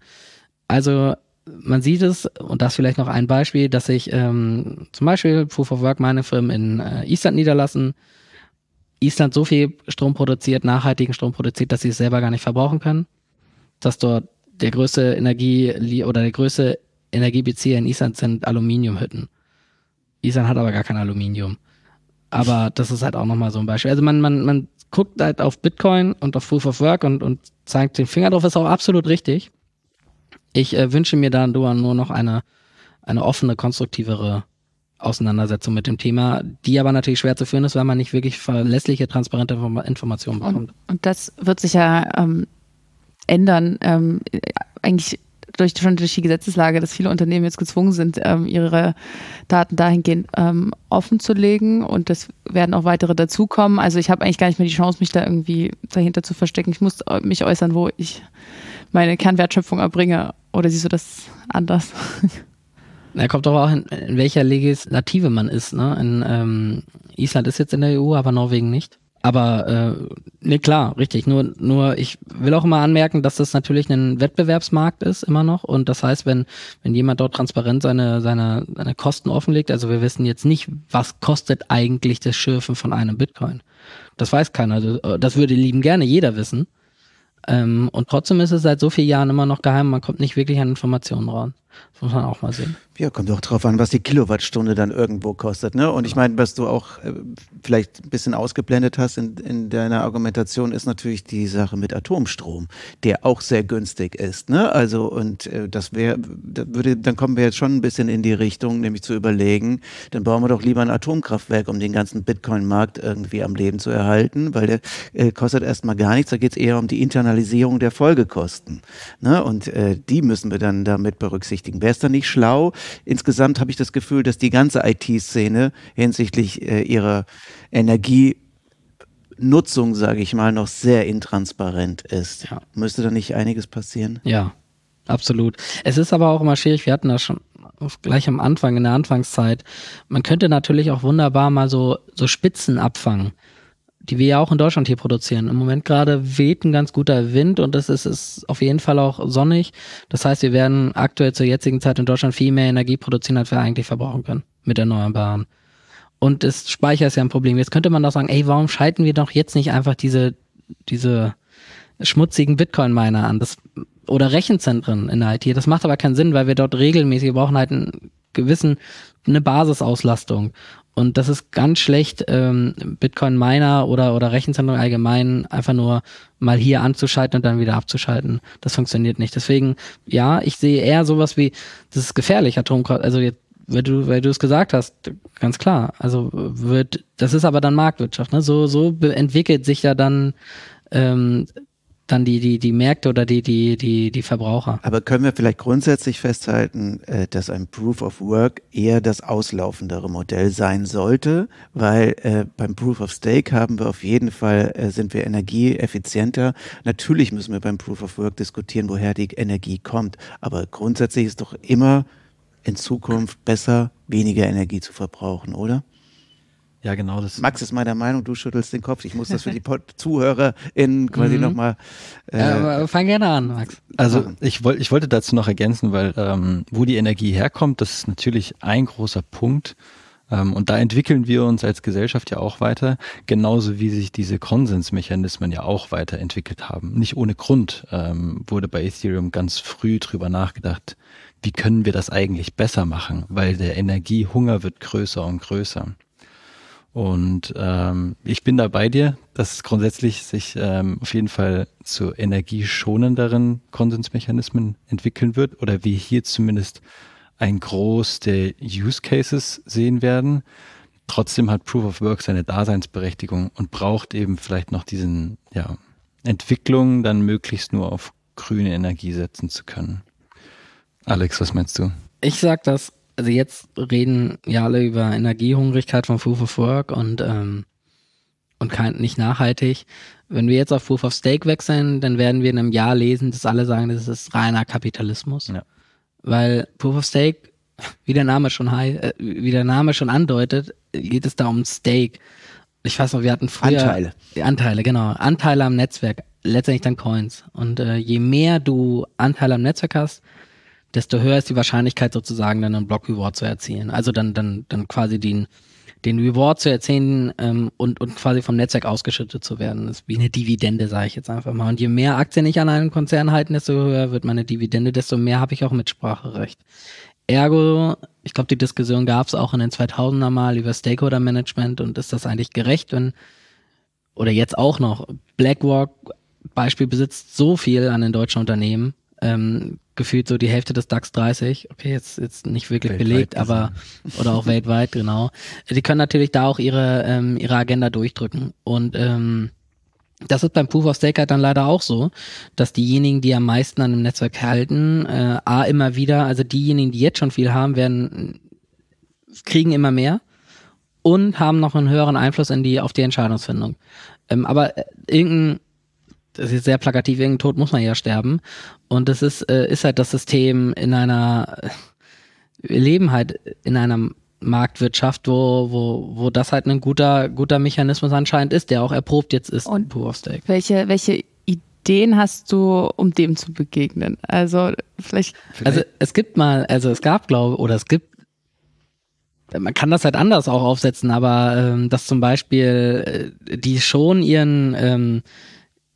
Also man sieht es, und das vielleicht noch ein Beispiel, dass sich ähm, zum Beispiel Proof of Work meine Firmen in äh, Island niederlassen, Island so viel Strom produziert, nachhaltigen Strom produziert, dass sie es selber gar nicht verbrauchen können, dass dort der größte Energie oder der größte Energiebezieher in Island sind Aluminiumhütten. Isan hat aber gar kein Aluminium. Aber das ist halt auch nochmal so ein Beispiel. Also man, man, man guckt halt auf Bitcoin und auf Proof of Work und, und zeigt den Finger drauf, ist auch absolut richtig. Ich äh, wünsche mir da nur noch eine, eine offene, konstruktivere Auseinandersetzung mit dem Thema, die aber natürlich schwer zu führen ist, weil man nicht wirklich verlässliche, transparente Informationen bekommt. Und, und das wird sich ja ähm, ändern. Ähm, eigentlich durch, schon durch die Gesetzeslage, dass viele Unternehmen jetzt gezwungen sind, ähm, ihre Daten dahingehend ähm, offen zu legen und es werden auch weitere dazukommen. Also ich habe eigentlich gar nicht mehr die Chance, mich da irgendwie dahinter zu verstecken. Ich muss mich äußern, wo ich meine Kernwertschöpfung erbringe. Oder siehst du das anders? Er kommt doch auch in, in welcher Legislative man ist. Ne? In, ähm, Island ist jetzt in der EU, aber Norwegen nicht. Aber äh, nee, klar, richtig. Nur, nur ich will auch immer anmerken, dass das natürlich ein Wettbewerbsmarkt ist, immer noch. Und das heißt, wenn, wenn jemand dort transparent seine, seine, seine Kosten offenlegt, also wir wissen jetzt nicht, was kostet eigentlich das Schürfen von einem Bitcoin. Das weiß keiner. Also, das würde lieben gerne jeder wissen. Ähm, und trotzdem ist es seit so vielen Jahren immer noch geheim, man kommt nicht wirklich an Informationen ran. Muss man auch mal sehen. Ja, kommt auch drauf an, was die Kilowattstunde dann irgendwo kostet. Ne? Und ich meine, was du auch äh, vielleicht ein bisschen ausgeblendet hast in, in deiner Argumentation, ist natürlich die Sache mit Atomstrom, der auch sehr günstig ist. Ne? Also, und äh, das wäre, da würde, dann kommen wir jetzt schon ein bisschen in die Richtung, nämlich zu überlegen, dann bauen wir doch lieber ein Atomkraftwerk, um den ganzen Bitcoin-Markt irgendwie am Leben zu erhalten, weil der äh, kostet erstmal gar nichts, da geht es eher um die Internalisierung der Folgekosten. Ne? Und äh, die müssen wir dann damit berücksichtigen. Wäre es dann nicht schlau, insgesamt habe ich das Gefühl, dass die ganze IT-Szene hinsichtlich äh, ihrer Energienutzung, sage ich mal, noch sehr intransparent ist. Ja. Müsste da nicht einiges passieren? Ja, absolut. Es ist aber auch immer schwierig, wir hatten das schon gleich am Anfang, in der Anfangszeit. Man könnte natürlich auch wunderbar mal so, so Spitzen abfangen, die wir ja auch in Deutschland hier produzieren. Im Moment gerade weht ein ganz guter Wind und es ist, ist auf jeden Fall auch sonnig. Das heißt, wir werden aktuell zur jetzigen Zeit in Deutschland viel mehr Energie produzieren, als wir eigentlich verbrauchen können mit Erneuerbaren. Und das Speicher ist ja ein Problem. Jetzt könnte man doch sagen, ey, warum schalten wir doch jetzt nicht einfach diese, diese schmutzigen Bitcoin-Miner an? Das, oder Rechenzentren in der IT. Das macht aber keinen Sinn, weil wir dort regelmäßig, wir brauchen halt einen gewissen, eine Basisauslastung. Und das ist ganz schlecht, ähm, Bitcoin-Miner oder, oder Rechenzentren allgemein einfach nur mal hier anzuschalten und dann wieder abzuschalten. Das funktioniert nicht. Deswegen, ja, ich sehe eher sowas wie, das ist gefährlich, Atomkraft. Also jetzt weil du, weil du es gesagt hast, ganz klar. Also wird, das ist aber dann Marktwirtschaft, ne? So, so entwickelt sich ja dann, ähm, dann die, die, die Märkte oder die, die, die, die Verbraucher. Aber können wir vielleicht grundsätzlich festhalten, äh, dass ein Proof of Work eher das auslaufendere Modell sein sollte, weil äh, beim Proof of Stake haben wir auf jeden Fall, äh, sind wir energieeffizienter. Natürlich müssen wir beim Proof of Work diskutieren, woher die Energie kommt. Aber grundsätzlich ist doch immer in Zukunft besser, weniger Energie zu verbrauchen, oder? Ja, genau. Das Max ist meiner Meinung, du schüttelst den Kopf. Ich muss das für die ZuhörerInnen quasi mhm. nochmal. Äh, ja, fang gerne an, Max. Also ich, wollte ich wollte dazu noch ergänzen, weil ähm, wo die Energie herkommt, das ist natürlich ein großer Punkt. Ähm, und da entwickeln wir uns als Gesellschaft ja auch weiter, genauso wie sich diese Konsensmechanismen ja auch weiterentwickelt haben. Nicht ohne Grund ähm, wurde bei Ethereum ganz früh drüber nachgedacht, wie können wir das eigentlich besser machen, weil der Energiehunger wird größer und größer. Und ähm, ich bin da bei dir, dass es grundsätzlich sich ähm, auf jeden Fall zu energieschonenderen Konsensmechanismen entwickeln wird oder wir hier zumindest ein Groß der Use Cases sehen werden. Trotzdem hat Proof of Work seine Daseinsberechtigung und braucht eben vielleicht noch diesen ja, Entwicklung, dann möglichst nur auf grüne Energie setzen zu können. Alex, was meinst du? Ich sag das, also jetzt reden ja alle über Energiehungrigkeit von Proof of Work und, ähm, und kein, nicht nachhaltig. Wenn wir jetzt auf Proof of Stake wechseln, dann werden wir in einem Jahr lesen, dass alle sagen, das ist reiner Kapitalismus. Ja. Weil Proof of Stake, wie der Name schon äh, wie der Name schon andeutet, geht es da um Stake. Ich weiß noch, wir hatten früher Anteile. Anteile, genau. Anteile am Netzwerk, letztendlich dann Coins. Und äh, je mehr du Anteile am Netzwerk hast, desto höher ist die Wahrscheinlichkeit sozusagen dann einen Block Reward zu erzielen. Also dann, dann, dann quasi den, den Reward zu erzielen ähm, und, und quasi vom Netzwerk ausgeschüttet zu werden. Das ist wie eine Dividende, sage ich jetzt einfach mal. Und je mehr Aktien ich an einem Konzern halten, desto höher wird meine Dividende, desto mehr habe ich auch Mitspracherecht. Ergo, ich glaube, die Diskussion gab es auch in den 2000er mal über Stakeholder Management und ist das eigentlich gerecht, wenn, oder jetzt auch noch, BlackRock Beispiel besitzt so viel an den deutschen Unternehmen, ähm, gefühlt so die Hälfte des DAX 30. Okay, jetzt, jetzt nicht wirklich weltweit belegt, aber oder auch weltweit, genau. Die können natürlich da auch ihre, ähm, ihre Agenda durchdrücken. Und ähm, das ist beim Proof of Stake halt dann leider auch so, dass diejenigen, die am meisten an dem Netzwerk halten, äh, A immer wieder, also diejenigen, die jetzt schon viel haben, werden kriegen immer mehr und haben noch einen höheren Einfluss in die auf die Entscheidungsfindung. Ähm, aber äh, irgendein das ist sehr plakativ, irgendein Tod muss man ja sterben. Und das ist, äh, ist halt das System in einer, wir leben halt in einer Marktwirtschaft, wo, wo, wo das halt ein guter, guter Mechanismus anscheinend ist, der auch erprobt jetzt ist. Und of Stake. Welche, welche Ideen hast du, um dem zu begegnen? Also vielleicht. Also es gibt mal, also es gab, glaube oder es gibt man kann das halt anders auch aufsetzen, aber ähm, dass zum Beispiel äh, die schon ihren ähm,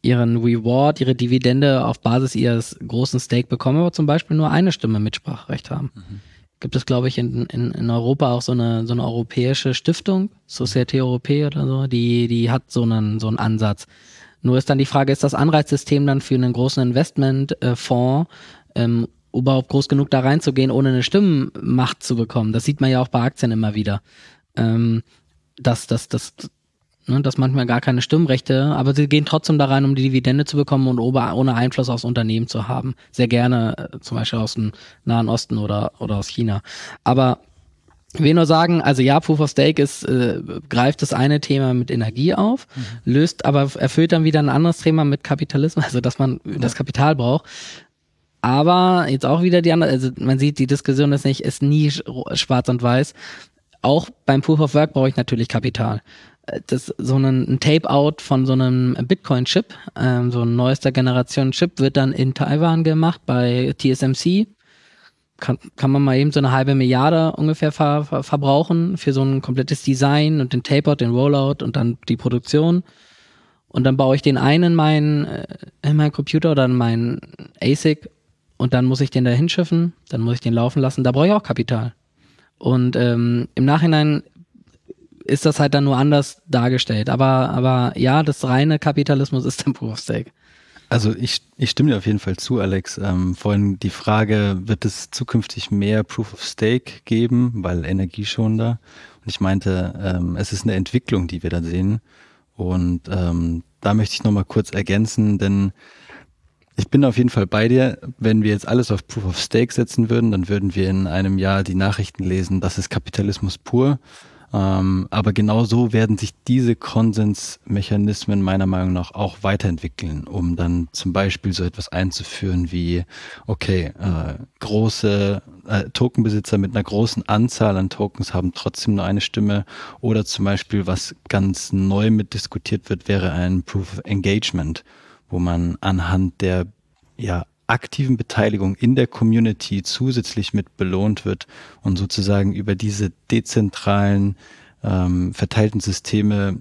ihren Reward, ihre Dividende auf Basis ihres großen Stake bekommen, aber zum Beispiel nur eine Stimme Mitspracherecht haben. Mhm. Gibt es, glaube ich, in, in, in Europa auch so eine, so eine europäische Stiftung, Société Europée oder so, die, die hat so einen, so einen Ansatz. Nur ist dann die Frage, ist das Anreizsystem dann für einen großen Investmentfonds ähm, überhaupt groß genug da reinzugehen, ohne eine Stimmenmacht zu bekommen? Das sieht man ja auch bei Aktien immer wieder. Ähm, dass, dass, dass ne, dass manchmal gar keine Stimmrechte, aber sie gehen trotzdem da rein, um die Dividende zu bekommen und ohne Einfluss aufs Unternehmen zu haben. Sehr gerne, äh, zum Beispiel aus dem Nahen Osten oder, oder aus China. Aber ich will nur sagen, also ja, Proof of Stake ist, äh, greift das eine Thema mit Energie auf, mhm. löst aber, erfüllt dann wieder ein anderes Thema mit Kapitalismus, also dass man ja. das Kapital braucht. Aber jetzt auch wieder die andere, also man sieht, die Diskussion ist nicht, ist nie schwarz und weiß. Auch beim Proof of Work brauche ich natürlich Kapital. Äh, das, so ein, ein Tape-Out von so einem Bitcoin-Chip, ähm, so ein neuester Generation Chip, wird dann in Taiwan gemacht bei TSMC. Kann, kann man mal eben so eine halbe Milliarde ungefähr ver, ver, verbrauchen für so ein komplettes Design und den Tape-Out, den Rollout und dann die Produktion. Und dann baue ich den einen in meinen, äh, in meinen Computer oder in meinen ASIC und dann muss ich den da hinschiffen, dann muss ich den laufen lassen. Da brauche ich auch Kapital. Und ähm, im Nachhinein ist das halt dann nur anders dargestellt. Aber, aber ja, das reine Kapitalismus ist dann Proof of Stake. Also ich, ich stimme dir auf jeden Fall zu, Alex. Ähm, vorhin die Frage, wird es zukünftig mehr Proof of Stake geben, weil energieschonender? Und ich meinte, ähm, es ist eine Entwicklung, die wir da sehen. Und ähm, da möchte ich nochmal kurz ergänzen, denn ich bin auf jeden Fall bei dir. Wenn wir jetzt alles auf Proof of Stake setzen würden, dann würden wir in einem Jahr die Nachrichten lesen, das ist Kapitalismus pur. Ähm, aber genau so werden sich diese Konsensmechanismen meiner Meinung nach auch weiterentwickeln, um dann zum Beispiel so etwas einzuführen wie, okay, äh, große äh, Tokenbesitzer mit einer großen Anzahl an Tokens haben trotzdem nur eine Stimme. Oder zum Beispiel, was ganz neu mit diskutiert wird, wäre ein Proof of Engagement, wo man anhand der ja, aktiven Beteiligung in der Community zusätzlich mit belohnt wird und sozusagen über diese dezentralen, ähm, verteilten Systeme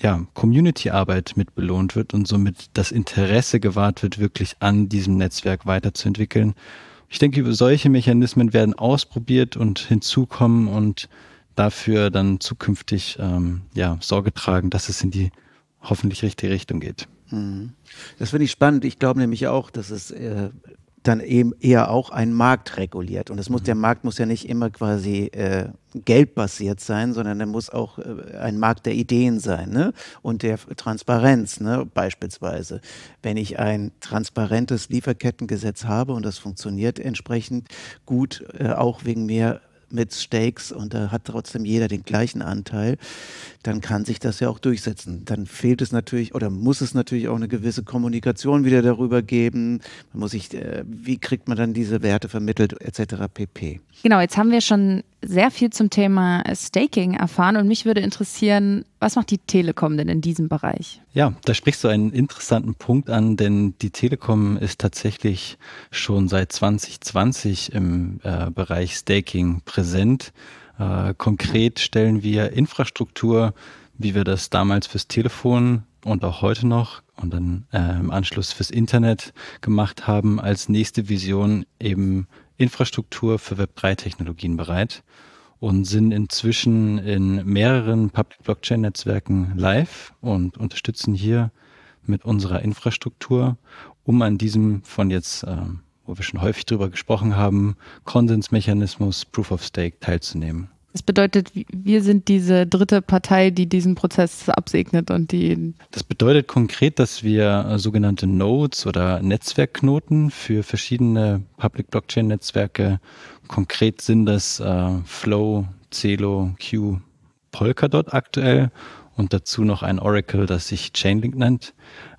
ja, Community-Arbeit mit belohnt wird und somit das Interesse gewahrt wird, wirklich an diesem Netzwerk weiterzuentwickeln. Ich denke, über solche Mechanismen werden ausprobiert und hinzukommen und dafür dann zukünftig ähm, ja, Sorge tragen, dass es in die hoffentlich richtige Richtung geht. Das finde ich spannend. Ich glaube nämlich auch, dass es äh, dann eben eher auch ein Markt reguliert. Und es muss, mhm. der Markt muss ja nicht immer quasi äh, geldbasiert sein, sondern er muss auch äh, ein Markt der Ideen sein ne? und der Transparenz ne? beispielsweise. Wenn ich ein transparentes Lieferkettengesetz habe und das funktioniert entsprechend gut, äh, auch wegen mehr mit Stakes und da hat trotzdem jeder den gleichen Anteil, dann kann sich das ja auch durchsetzen. Dann fehlt es natürlich oder muss es natürlich auch eine gewisse Kommunikation wieder darüber geben. Man muss sich, äh, wie kriegt man dann diese Werte vermittelt etc. pp. Genau, jetzt haben wir schon sehr viel zum Thema Staking erfahren und mich würde interessieren, was macht die Telekom denn in diesem Bereich? Ja, da sprichst du einen interessanten Punkt an, denn die Telekom ist tatsächlich schon seit 2020 im äh, Bereich Staking präsent. Äh, konkret stellen wir Infrastruktur, wie wir das damals fürs Telefon und auch heute noch und dann äh, im Anschluss fürs Internet gemacht haben, als nächste Vision eben Infrastruktur für Web3-Technologien bereit und sind inzwischen in mehreren Public Blockchain-Netzwerken live und unterstützen hier mit unserer Infrastruktur, um an diesem von jetzt, äh, wo wir schon häufig drüber gesprochen haben, Konsensmechanismus Proof of Stake teilzunehmen. Das bedeutet, wir sind diese dritte Partei, die diesen Prozess absegnet und die. Das bedeutet konkret, dass wir äh, sogenannte Nodes oder Netzwerkknoten für verschiedene Public Blockchain Netzwerke, konkret sind das äh, Flow, Celo, Q, Polkadot aktuell und dazu noch ein Oracle, das sich Chainlink nennt.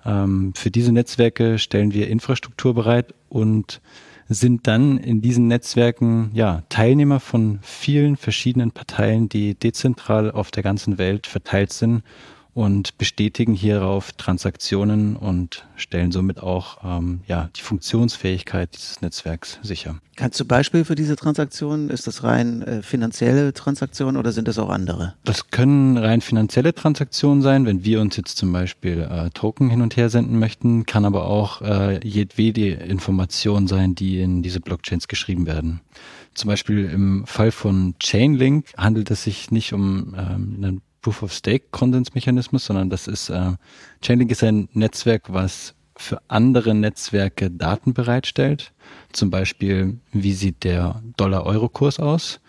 Ähm, für diese Netzwerke stellen wir Infrastruktur bereit und sind dann in diesen Netzwerken ja Teilnehmer von vielen verschiedenen Parteien, die dezentral auf der ganzen Welt verteilt sind und bestätigen hierauf Transaktionen und stellen somit auch ähm, ja, die Funktionsfähigkeit dieses Netzwerks sicher. Kannst du Beispiel für diese Transaktionen? Ist das rein äh, finanzielle Transaktionen oder sind das auch andere? Das können rein finanzielle Transaktionen sein, wenn wir uns jetzt zum Beispiel äh, Token hin und her senden möchten, kann aber auch äh, jedwede Information sein, die in diese Blockchains geschrieben werden. Zum Beispiel im Fall von Chainlink handelt es sich nicht um ähm, einen Proof of Stake Konsensmechanismus, sondern das ist äh, Chainlink ist ein Netzwerk, was für andere Netzwerke Daten bereitstellt. Zum Beispiel, wie sieht der Dollar-Euro-Kurs aus?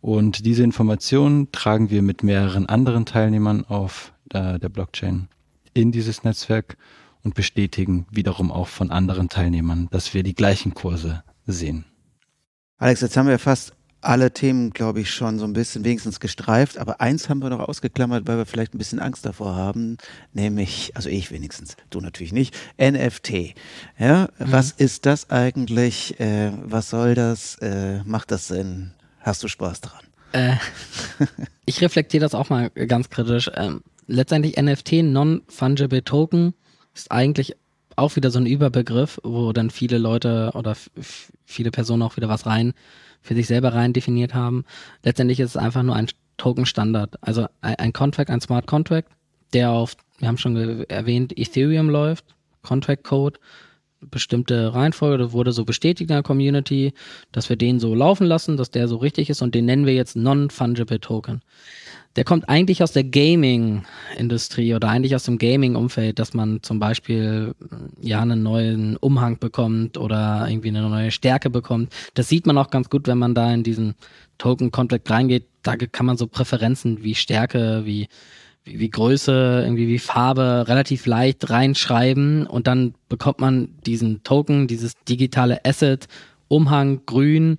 Und diese Informationen tragen wir mit mehreren anderen Teilnehmern auf äh, der Blockchain in dieses Netzwerk und bestätigen wiederum auch von anderen Teilnehmern, dass wir die gleichen Kurse sehen. Alex, jetzt haben wir fast alle Themen, glaube ich, schon so ein bisschen wenigstens gestreift. Aber eins haben wir noch ausgeklammert, weil wir vielleicht ein bisschen Angst davor haben, nämlich, also ich wenigstens, du natürlich nicht, NFT. Ja, mhm. was ist das eigentlich? Äh, was soll das? Äh, macht das Sinn? Hast du Spaß dran? Äh, ich reflektiere das auch mal ganz kritisch. Ähm, letztendlich NFT, Non-Fungible Token, ist eigentlich auch wieder so ein Überbegriff, wo dann viele Leute oder viele Personen auch wieder was rein für sich selber rein definiert haben. Letztendlich ist es einfach nur ein Token-Standard. Also ein, ein Contract, ein Smart Contract, der auf, wir haben schon erwähnt, Ethereum läuft, Contract Code, bestimmte Reihenfolge, das wurde so bestätigt in der Community, dass wir den so laufen lassen, dass der so richtig ist und den nennen wir jetzt Non-Fungible Token der kommt eigentlich aus der Gaming-Industrie oder eigentlich aus dem Gaming-Umfeld, dass man zum Beispiel ja einen neuen Umhang bekommt oder irgendwie eine neue Stärke bekommt. Das sieht man auch ganz gut, wenn man da in diesen Token-Contract reingeht. Da kann man so Präferenzen wie Stärke, wie, wie, Größe, irgendwie wie Farbe relativ leicht reinschreiben und dann bekommt man diesen Token, dieses digitale Asset, Umhang grün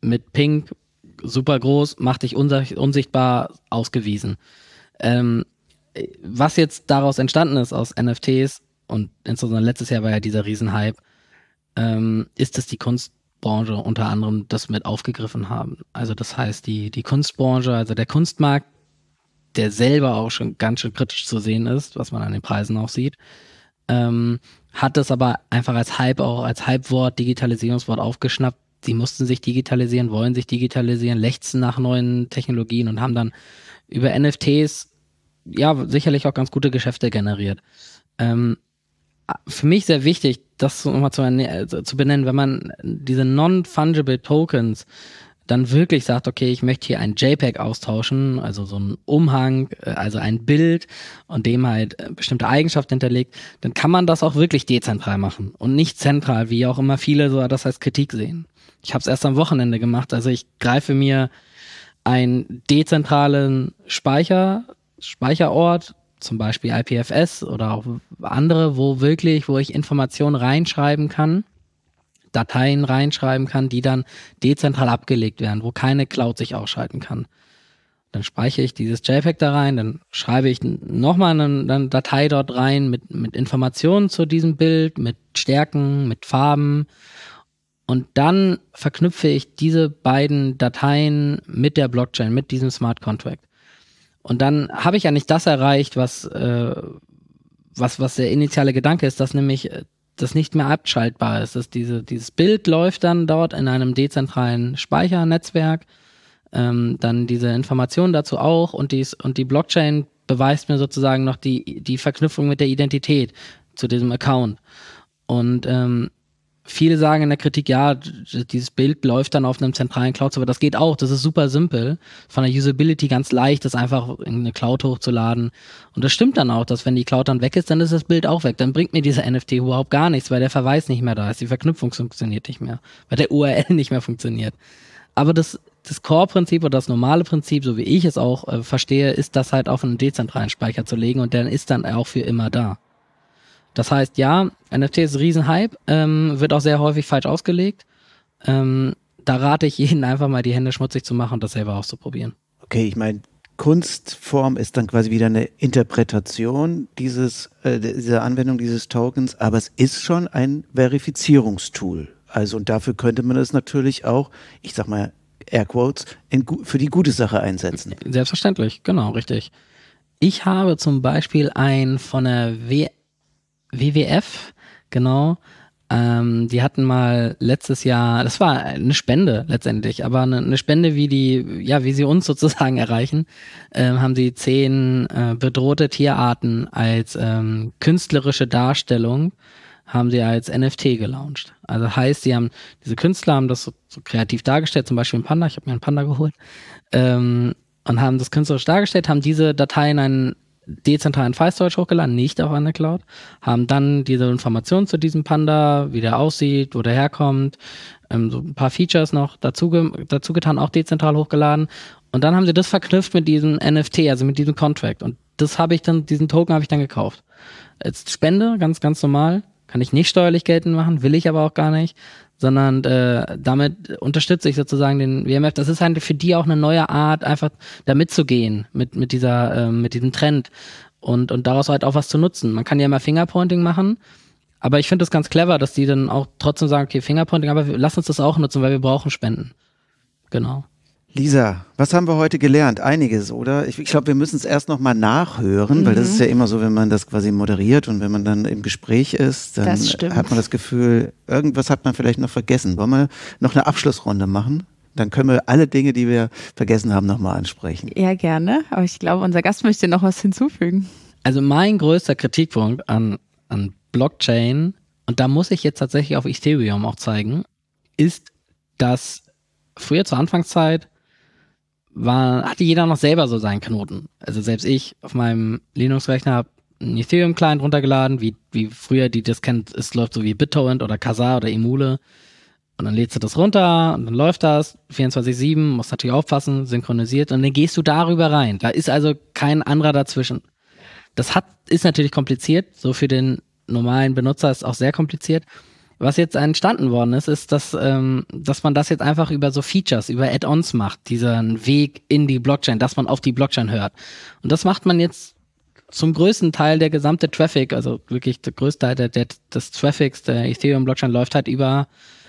mit Pink super groß, macht dich unsichtbar ausgewiesen. Ähm, was jetzt daraus entstanden ist aus NFTs und insbesondere letztes Jahr war ja dieser Riesenhype, ähm, ist, dass die Kunstbranche unter anderem das mit aufgegriffen haben. Also das heißt, die, die Kunstbranche, also der Kunstmarkt, der selber auch schon ganz schön kritisch zu sehen ist, was man an den Preisen auch sieht, ähm, hat das aber einfach als Hype auch als Hypewort, Digitalisierungswort aufgeschnappt sie mussten sich digitalisieren, wollen sich digitalisieren, lechzen nach neuen Technologien und haben dann über NFTs ja sicherlich auch ganz gute Geschäfte generiert. Ähm, für mich sehr wichtig, das nochmal zu, äh, zu benennen, wenn man diese non-fungible Tokens dann wirklich sagt, okay, ich möchte hier ein JPEG austauschen, also so ein Umhang, äh, also ein Bild und dem halt äh, bestimmte Eigenschaften hinterlegt, dann kann man das auch wirklich dezentral machen und nicht zentral, wie auch immer viele so das als Kritik sehen. Ich habe es erst am Wochenende gemacht. Also ich greife mir einen dezentralen Speicher, Speicherort, zum Beispiel IPFS oder auch andere, wo wirklich, wo ich Informationen reinschreiben kann, Dateien reinschreiben kann, die dann dezentral abgelegt werden, wo keine Cloud sich ausschalten kann. Dann speichere ich dieses JPEG da rein, dann schreibe ich nochmal eine, eine Datei dort rein mit, mit Informationen zu diesem Bild, mit Stärken, mit Farben, und dann verknüpfe ich diese beiden Dateien mit der Blockchain, mit diesem Smart Contract. Und dann habe ich ja nicht das erreicht, was, äh, was, was der initiale Gedanke ist, dass nämlich äh, das nicht mehr abschaltbar ist. Dass diese, dieses Bild läuft dann dort in einem dezentralen Speichernetzwerk, ähm, dann diese Informationen dazu auch und, dies, und die Blockchain beweist mir sozusagen noch die, die Verknüpfung mit der Identität zu diesem Account. Und ähm, viele sagen in der Kritik, ja, dieses Bild läuft dann auf einem zentralen Cloud-Server. Das geht auch, das ist super simpel. Von der Usability ganz leicht, das einfach in eine Cloud hochzuladen. Und das stimmt dann auch, dass wenn die Cloud dann weg ist, dann ist das Bild auch weg. Dann bringt mir dieser NFT überhaupt gar nichts, weil der Verweis nicht mehr da ist. Die Verknüpfung funktioniert nicht mehr, weil der URL nicht mehr funktioniert. Aber das, das Core-Prinzip oder das normale Prinzip, so wie ich es auch äh, verstehe, ist das halt auf einen dezentralen Speicher zu legen und der ist dann auch für immer da. Das heißt, ja, NFT ist ein Riesenhype, ähm, wird auch sehr häufig falsch ausgelegt. Ähm, da rate ich jeden einfach mal die Hände schmutzig zu machen und das selber auszuprobieren. Okay, ich meine, Kunstform ist dann quasi wieder eine Interpretation dieses, äh, dieser Anwendung dieses Tokens, aber es ist schon ein Verifizierungstool. Also und dafür könnte man es natürlich auch, ich sag mal, Airquotes, in, für die gute Sache einsetzen. Selbstverständlich, genau, richtig. Ich habe zum Beispiel ein von der w WWF, genau. Ähm, die hatten mal letztes Jahr, das war eine Spende letztendlich, aber eine, eine Spende, wie die, ja, wie sie uns sozusagen erreichen, ähm, haben sie zehn äh, bedrohte Tierarten als ähm, künstlerische Darstellung haben sie als NFT gelauncht. Also heißt, sie haben, diese Künstler haben das so, so kreativ dargestellt, zum Beispiel ein Panda, ich habe mir einen Panda geholt, ähm, und haben das künstlerisch dargestellt, haben diese Dateien einen dezentralen File-Storage hochgeladen, nicht auf eine Cloud, haben dann diese Informationen zu diesem Panda, wie der aussieht, wo der herkommt, ähm, so ein paar Features noch dazu, dazu getan, auch dezentral hochgeladen. Und dann haben sie das verknüpft mit diesem NFT, also mit diesem Contract. Und das habe ich dann, diesen Token habe ich dann gekauft. Als Spende, ganz, ganz normal. Kann ich nicht steuerlich geltend machen, will ich aber auch gar nicht, sondern äh, damit unterstütze ich sozusagen den WMF. Das ist halt für die auch eine neue Art, einfach da mitzugehen mit, mit dieser, äh, mit diesem Trend und, und daraus halt auch was zu nutzen. Man kann ja immer Fingerpointing machen, aber ich finde es ganz clever, dass die dann auch trotzdem sagen, okay, Fingerpointing, aber lass uns das auch nutzen, weil wir brauchen Spenden. Genau. Lisa, was haben wir heute gelernt? Einiges, oder? Ich, ich glaube, wir müssen es erst nochmal nachhören, mhm. weil das ist ja immer so, wenn man das quasi moderiert und wenn man dann im Gespräch ist, dann hat man das Gefühl, irgendwas hat man vielleicht noch vergessen. Wollen wir noch eine Abschlussrunde machen? Dann können wir alle Dinge, die wir vergessen haben, nochmal ansprechen. Ja, gerne. Aber ich glaube, unser Gast möchte noch was hinzufügen. Also mein größter Kritikpunkt an, an Blockchain, und da muss ich jetzt tatsächlich auf Ethereum auch zeigen, ist, dass früher zur Anfangszeit war, hatte jeder noch selber so seinen Knoten. Also selbst ich auf meinem Linux-Rechner habe einen Ethereum-Client runtergeladen, wie, wie früher die das kennt, es läuft so wie BitTorrent oder Kazaa oder Emule. Und dann lädst du das runter und dann läuft das 24-7, musst natürlich aufpassen, synchronisiert und dann gehst du darüber rein. Da ist also kein anderer dazwischen. Das hat, ist natürlich kompliziert, so für den normalen Benutzer ist auch sehr kompliziert. Was jetzt entstanden worden ist, ist, dass, ähm, dass man das jetzt einfach über so Features, über Add-ons macht, diesen Weg in die Blockchain, dass man auf die Blockchain hört. Und das macht man jetzt zum größten Teil der gesamte Traffic, also wirklich der größte Teil der, der, des Traffics der Ethereum-Blockchain läuft halt über,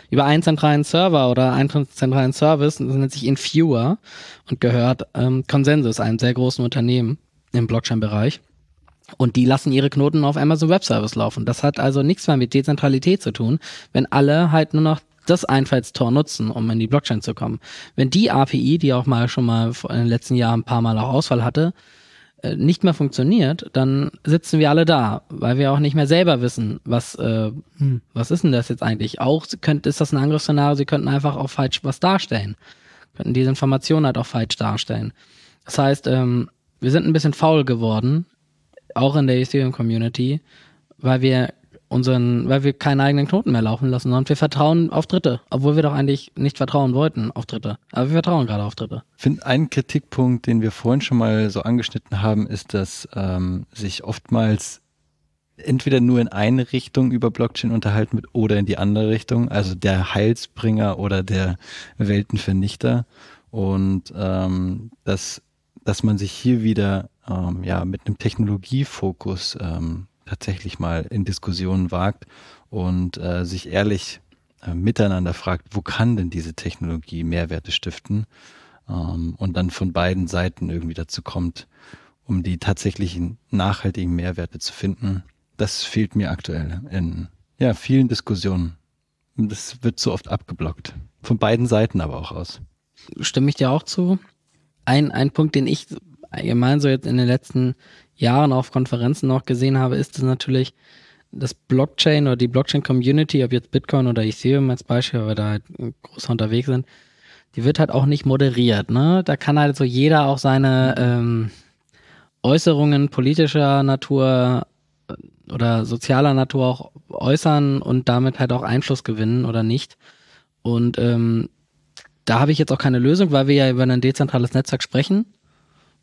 über einen zentralen Server oder einen zentralen Service, das nennt sich Infure und gehört ähm, Consensus, einem sehr großen Unternehmen im Blockchain-Bereich. Und die lassen ihre Knoten auf Amazon Web Service laufen. Das hat also nichts mehr mit Dezentralität zu tun, wenn alle halt nur noch das Einfallstor nutzen, um in die Blockchain zu kommen. Wenn die API, die auch mal schon mal in den letzten Jahren ein paar Mal auch Ausfall hatte, äh, nicht mehr funktioniert, dann sitzen wir alle da, weil wir auch nicht mehr selber wissen, was, äh, hm, was ist denn das jetzt eigentlich? Auch könnt, ist das ein Angriffsszenario, sie könnten einfach auch falsch was darstellen. Könnten diese Informationen halt auch falsch darstellen. Das heißt, ähm, wir sind ein bisschen faul geworden auch in der Ethereum-Community, weil wir unseren, weil wir keinen eigenen Knoten mehr laufen lassen, sondern wir vertrauen auf Dritte, obwohl wir doch eigentlich nicht vertrauen wollten auf Dritte. Aber wir vertrauen gerade auf Dritte. Ich finde, ein Kritikpunkt, den wir vorhin schon mal so angeschnitten haben, ist, dass ähm, sich oftmals entweder nur in eine Richtung über Blockchain unterhalten wird oder in die andere Richtung, also der Heilsbringer oder der Weltenvernichter. Und ähm, dass, dass man sich hier wieder ähm, ja, mit einem Technologiefokus ähm, tatsächlich mal in Diskussionen wagt und äh, sich ehrlich äh, miteinander fragt, wo kann denn diese Technologie Mehrwerte stiften ähm, und dann von beiden Seiten irgendwie dazu kommt, um die tatsächlichen nachhaltigen Mehrwerte zu finden. Das fehlt mir aktuell in ja, vielen Diskussionen. Das wird so oft abgeblockt. Von beiden Seiten aber auch aus. Stimme ich dir auch zu. Ein, ein Punkt, den ich allgemein so jetzt in den letzten Jahren auf Konferenzen noch gesehen habe, ist es natürlich, das Blockchain oder die Blockchain-Community, ob jetzt Bitcoin oder Ethereum als Beispiel, weil wir da halt groß unterwegs sind, die wird halt auch nicht moderiert. Ne? Da kann halt so jeder auch seine ähm, Äußerungen politischer Natur äh, oder sozialer Natur auch äußern und damit halt auch Einfluss gewinnen oder nicht. Und ähm, da habe ich jetzt auch keine Lösung, weil wir ja über ein dezentrales Netzwerk sprechen.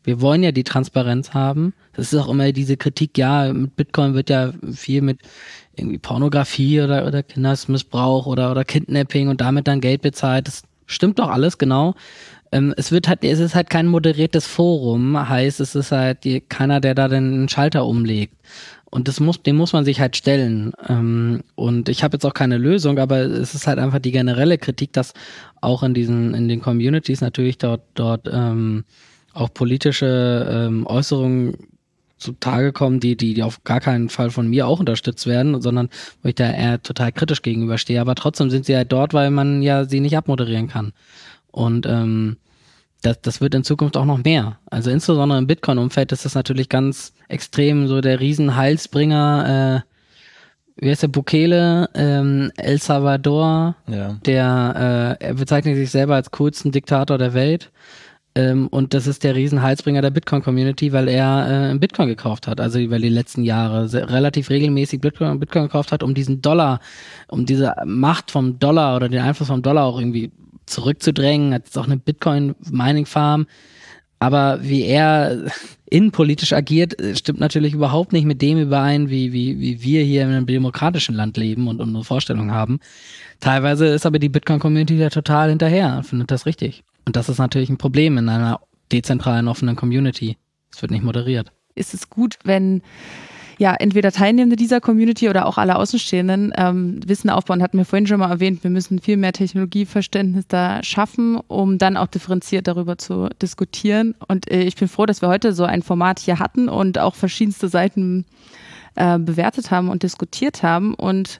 Wir wollen ja die Transparenz haben. Das ist auch immer diese Kritik, ja, mit Bitcoin wird ja viel mit irgendwie Pornografie oder, oder Kindesmissbrauch oder, oder Kidnapping und damit dann Geld bezahlt. Das stimmt doch alles, genau. Ähm, es wird halt, es ist halt kein moderiertes Forum, heißt, es ist halt keiner, der da den Schalter umlegt. Und das muss, dem muss man sich halt stellen. Ähm, und ich habe jetzt auch keine Lösung, aber es ist halt einfach die generelle Kritik, dass auch in diesen, in den Communities natürlich dort, dort ähm, auch politische ähm, Äußerungen zutage kommen, die, die, die auf gar keinen Fall von mir auch unterstützt werden, sondern wo ich da eher total kritisch gegenüberstehe. Aber trotzdem sind sie halt dort, weil man ja sie nicht abmoderieren kann. Und ähm, das, das wird in Zukunft auch noch mehr. Also insbesondere im Bitcoin-Umfeld ist das natürlich ganz extrem so der Riesenheilsbringer, äh, wie heißt der Bukele, ähm, El Salvador, ja. der äh, er bezeichnet sich selber als coolsten Diktator der Welt. Ähm, und das ist der Riesenheilsbringer der Bitcoin-Community, weil er äh, Bitcoin gekauft hat. Also weil die letzten Jahre relativ regelmäßig Bitcoin, Bitcoin gekauft hat, um diesen Dollar, um diese Macht vom Dollar oder den Einfluss vom Dollar auch irgendwie zurückzudrängen. Hat jetzt auch eine Bitcoin-Mining-Farm. Aber wie er innenpolitisch agiert, stimmt natürlich überhaupt nicht mit dem überein, wie, wie, wie wir hier in einem demokratischen Land leben und unsere Vorstellungen haben. Teilweise ist aber die Bitcoin-Community da total hinterher und findet das richtig. Und das ist natürlich ein Problem in einer dezentralen, offenen Community. Es wird nicht moderiert. Ist es gut, wenn ja, entweder Teilnehmende dieser Community oder auch alle Außenstehenden ähm, Wissen aufbauen, hatten wir vorhin schon mal erwähnt, wir müssen viel mehr Technologieverständnis da schaffen, um dann auch differenziert darüber zu diskutieren. Und äh, ich bin froh, dass wir heute so ein Format hier hatten und auch verschiedenste Seiten äh, bewertet haben und diskutiert haben. Und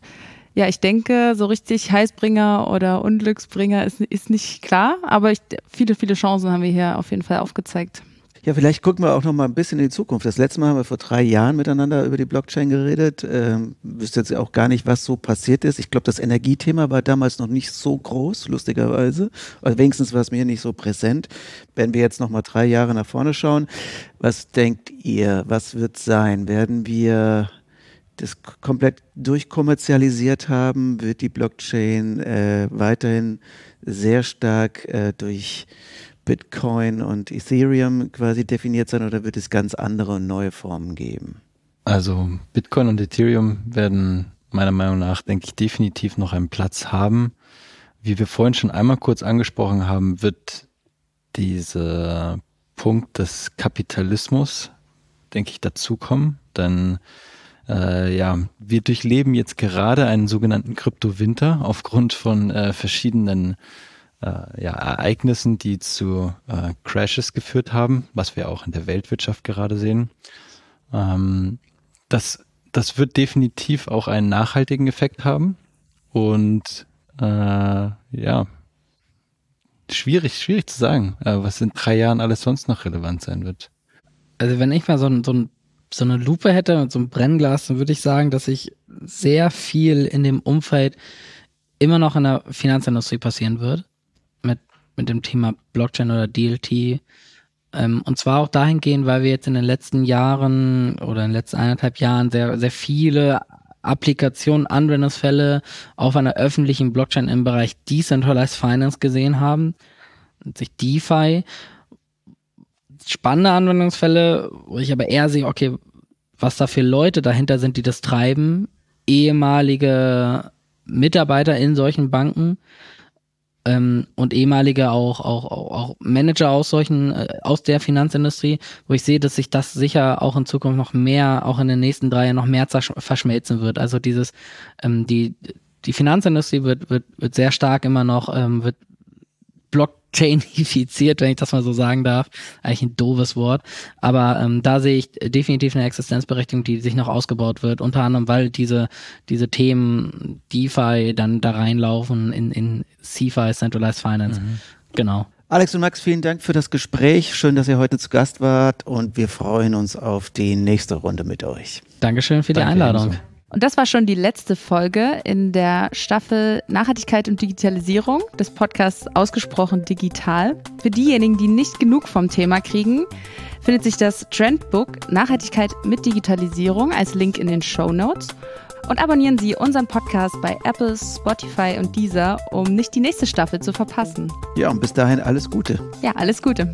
ja, ich denke, so richtig Heißbringer oder Unglücksbringer ist, ist nicht klar, aber ich, viele, viele Chancen haben wir hier auf jeden Fall aufgezeigt. Ja, vielleicht gucken wir auch noch mal ein bisschen in die Zukunft. Das letzte Mal haben wir vor drei Jahren miteinander über die Blockchain geredet. Ähm, wüsste jetzt auch gar nicht, was so passiert ist. Ich glaube, das Energiethema war damals noch nicht so groß, lustigerweise. Also wenigstens war es mir nicht so präsent. Wenn wir jetzt noch mal drei Jahre nach vorne schauen, was denkt ihr? Was wird sein? Werden wir das komplett durchkommerzialisiert haben? Wird die Blockchain äh, weiterhin sehr stark äh, durch Bitcoin und Ethereum quasi definiert sein oder wird es ganz andere und neue Formen geben? Also Bitcoin und Ethereum werden meiner Meinung nach, denke ich, definitiv noch einen Platz haben. Wie wir vorhin schon einmal kurz angesprochen haben, wird dieser Punkt des Kapitalismus, denke ich, dazukommen. Denn äh, ja, wir durchleben jetzt gerade einen sogenannten Kryptowinter aufgrund von äh, verschiedenen äh, ja, Ereignissen, die zu äh, Crashes geführt haben, was wir auch in der Weltwirtschaft gerade sehen. Ähm, das, das wird definitiv auch einen nachhaltigen Effekt haben. Und äh, ja, schwierig, schwierig zu sagen, äh, was in drei Jahren alles sonst noch relevant sein wird. Also wenn ich mal so, so, so eine Lupe hätte und so ein Brennglas, dann würde ich sagen, dass ich sehr viel in dem Umfeld immer noch in der Finanzindustrie passieren wird mit dem Thema Blockchain oder DLT. Ähm, und zwar auch dahingehend, weil wir jetzt in den letzten Jahren oder in den letzten eineinhalb Jahren sehr, sehr viele Applikationen, Anwendungsfälle auf einer öffentlichen Blockchain im Bereich Decentralized Finance gesehen haben, sich DeFi. Spannende Anwendungsfälle, wo ich aber eher sehe, okay, was da für Leute dahinter sind, die das treiben, ehemalige Mitarbeiter in solchen Banken, ähm, und ehemalige auch, auch, auch Manager aus solchen, äh, aus der Finanzindustrie, wo ich sehe, dass sich das sicher auch in Zukunft noch mehr, auch in den nächsten drei Jahren noch mehr verschmelzen wird. Also dieses, ähm, die, die Finanzindustrie wird, wird, wird sehr stark immer noch, ähm, wird Blockchainifiziert, wenn ich das mal so sagen darf. Eigentlich ein doofes Wort. Aber ähm, da sehe ich definitiv eine Existenzberechtigung, die sich noch ausgebaut wird. Unter anderem, weil diese, diese Themen DeFi dann da reinlaufen in, in CFI, Centralized Finance. Mhm. Genau. Alex und Max, vielen Dank für das Gespräch. Schön, dass ihr heute zu Gast wart und wir freuen uns auf die nächste Runde mit euch. Dankeschön für die Danke Einladung. Ebenso. Und das war schon die letzte Folge in der Staffel Nachhaltigkeit und Digitalisierung des Podcasts Ausgesprochen Digital. Für diejenigen, die nicht genug vom Thema kriegen, findet sich das Trendbook Nachhaltigkeit mit Digitalisierung als Link in den Show Notes. Und abonnieren Sie unseren Podcast bei Apple, Spotify und Deezer, um nicht die nächste Staffel zu verpassen. Ja, und bis dahin alles Gute. Ja, alles Gute.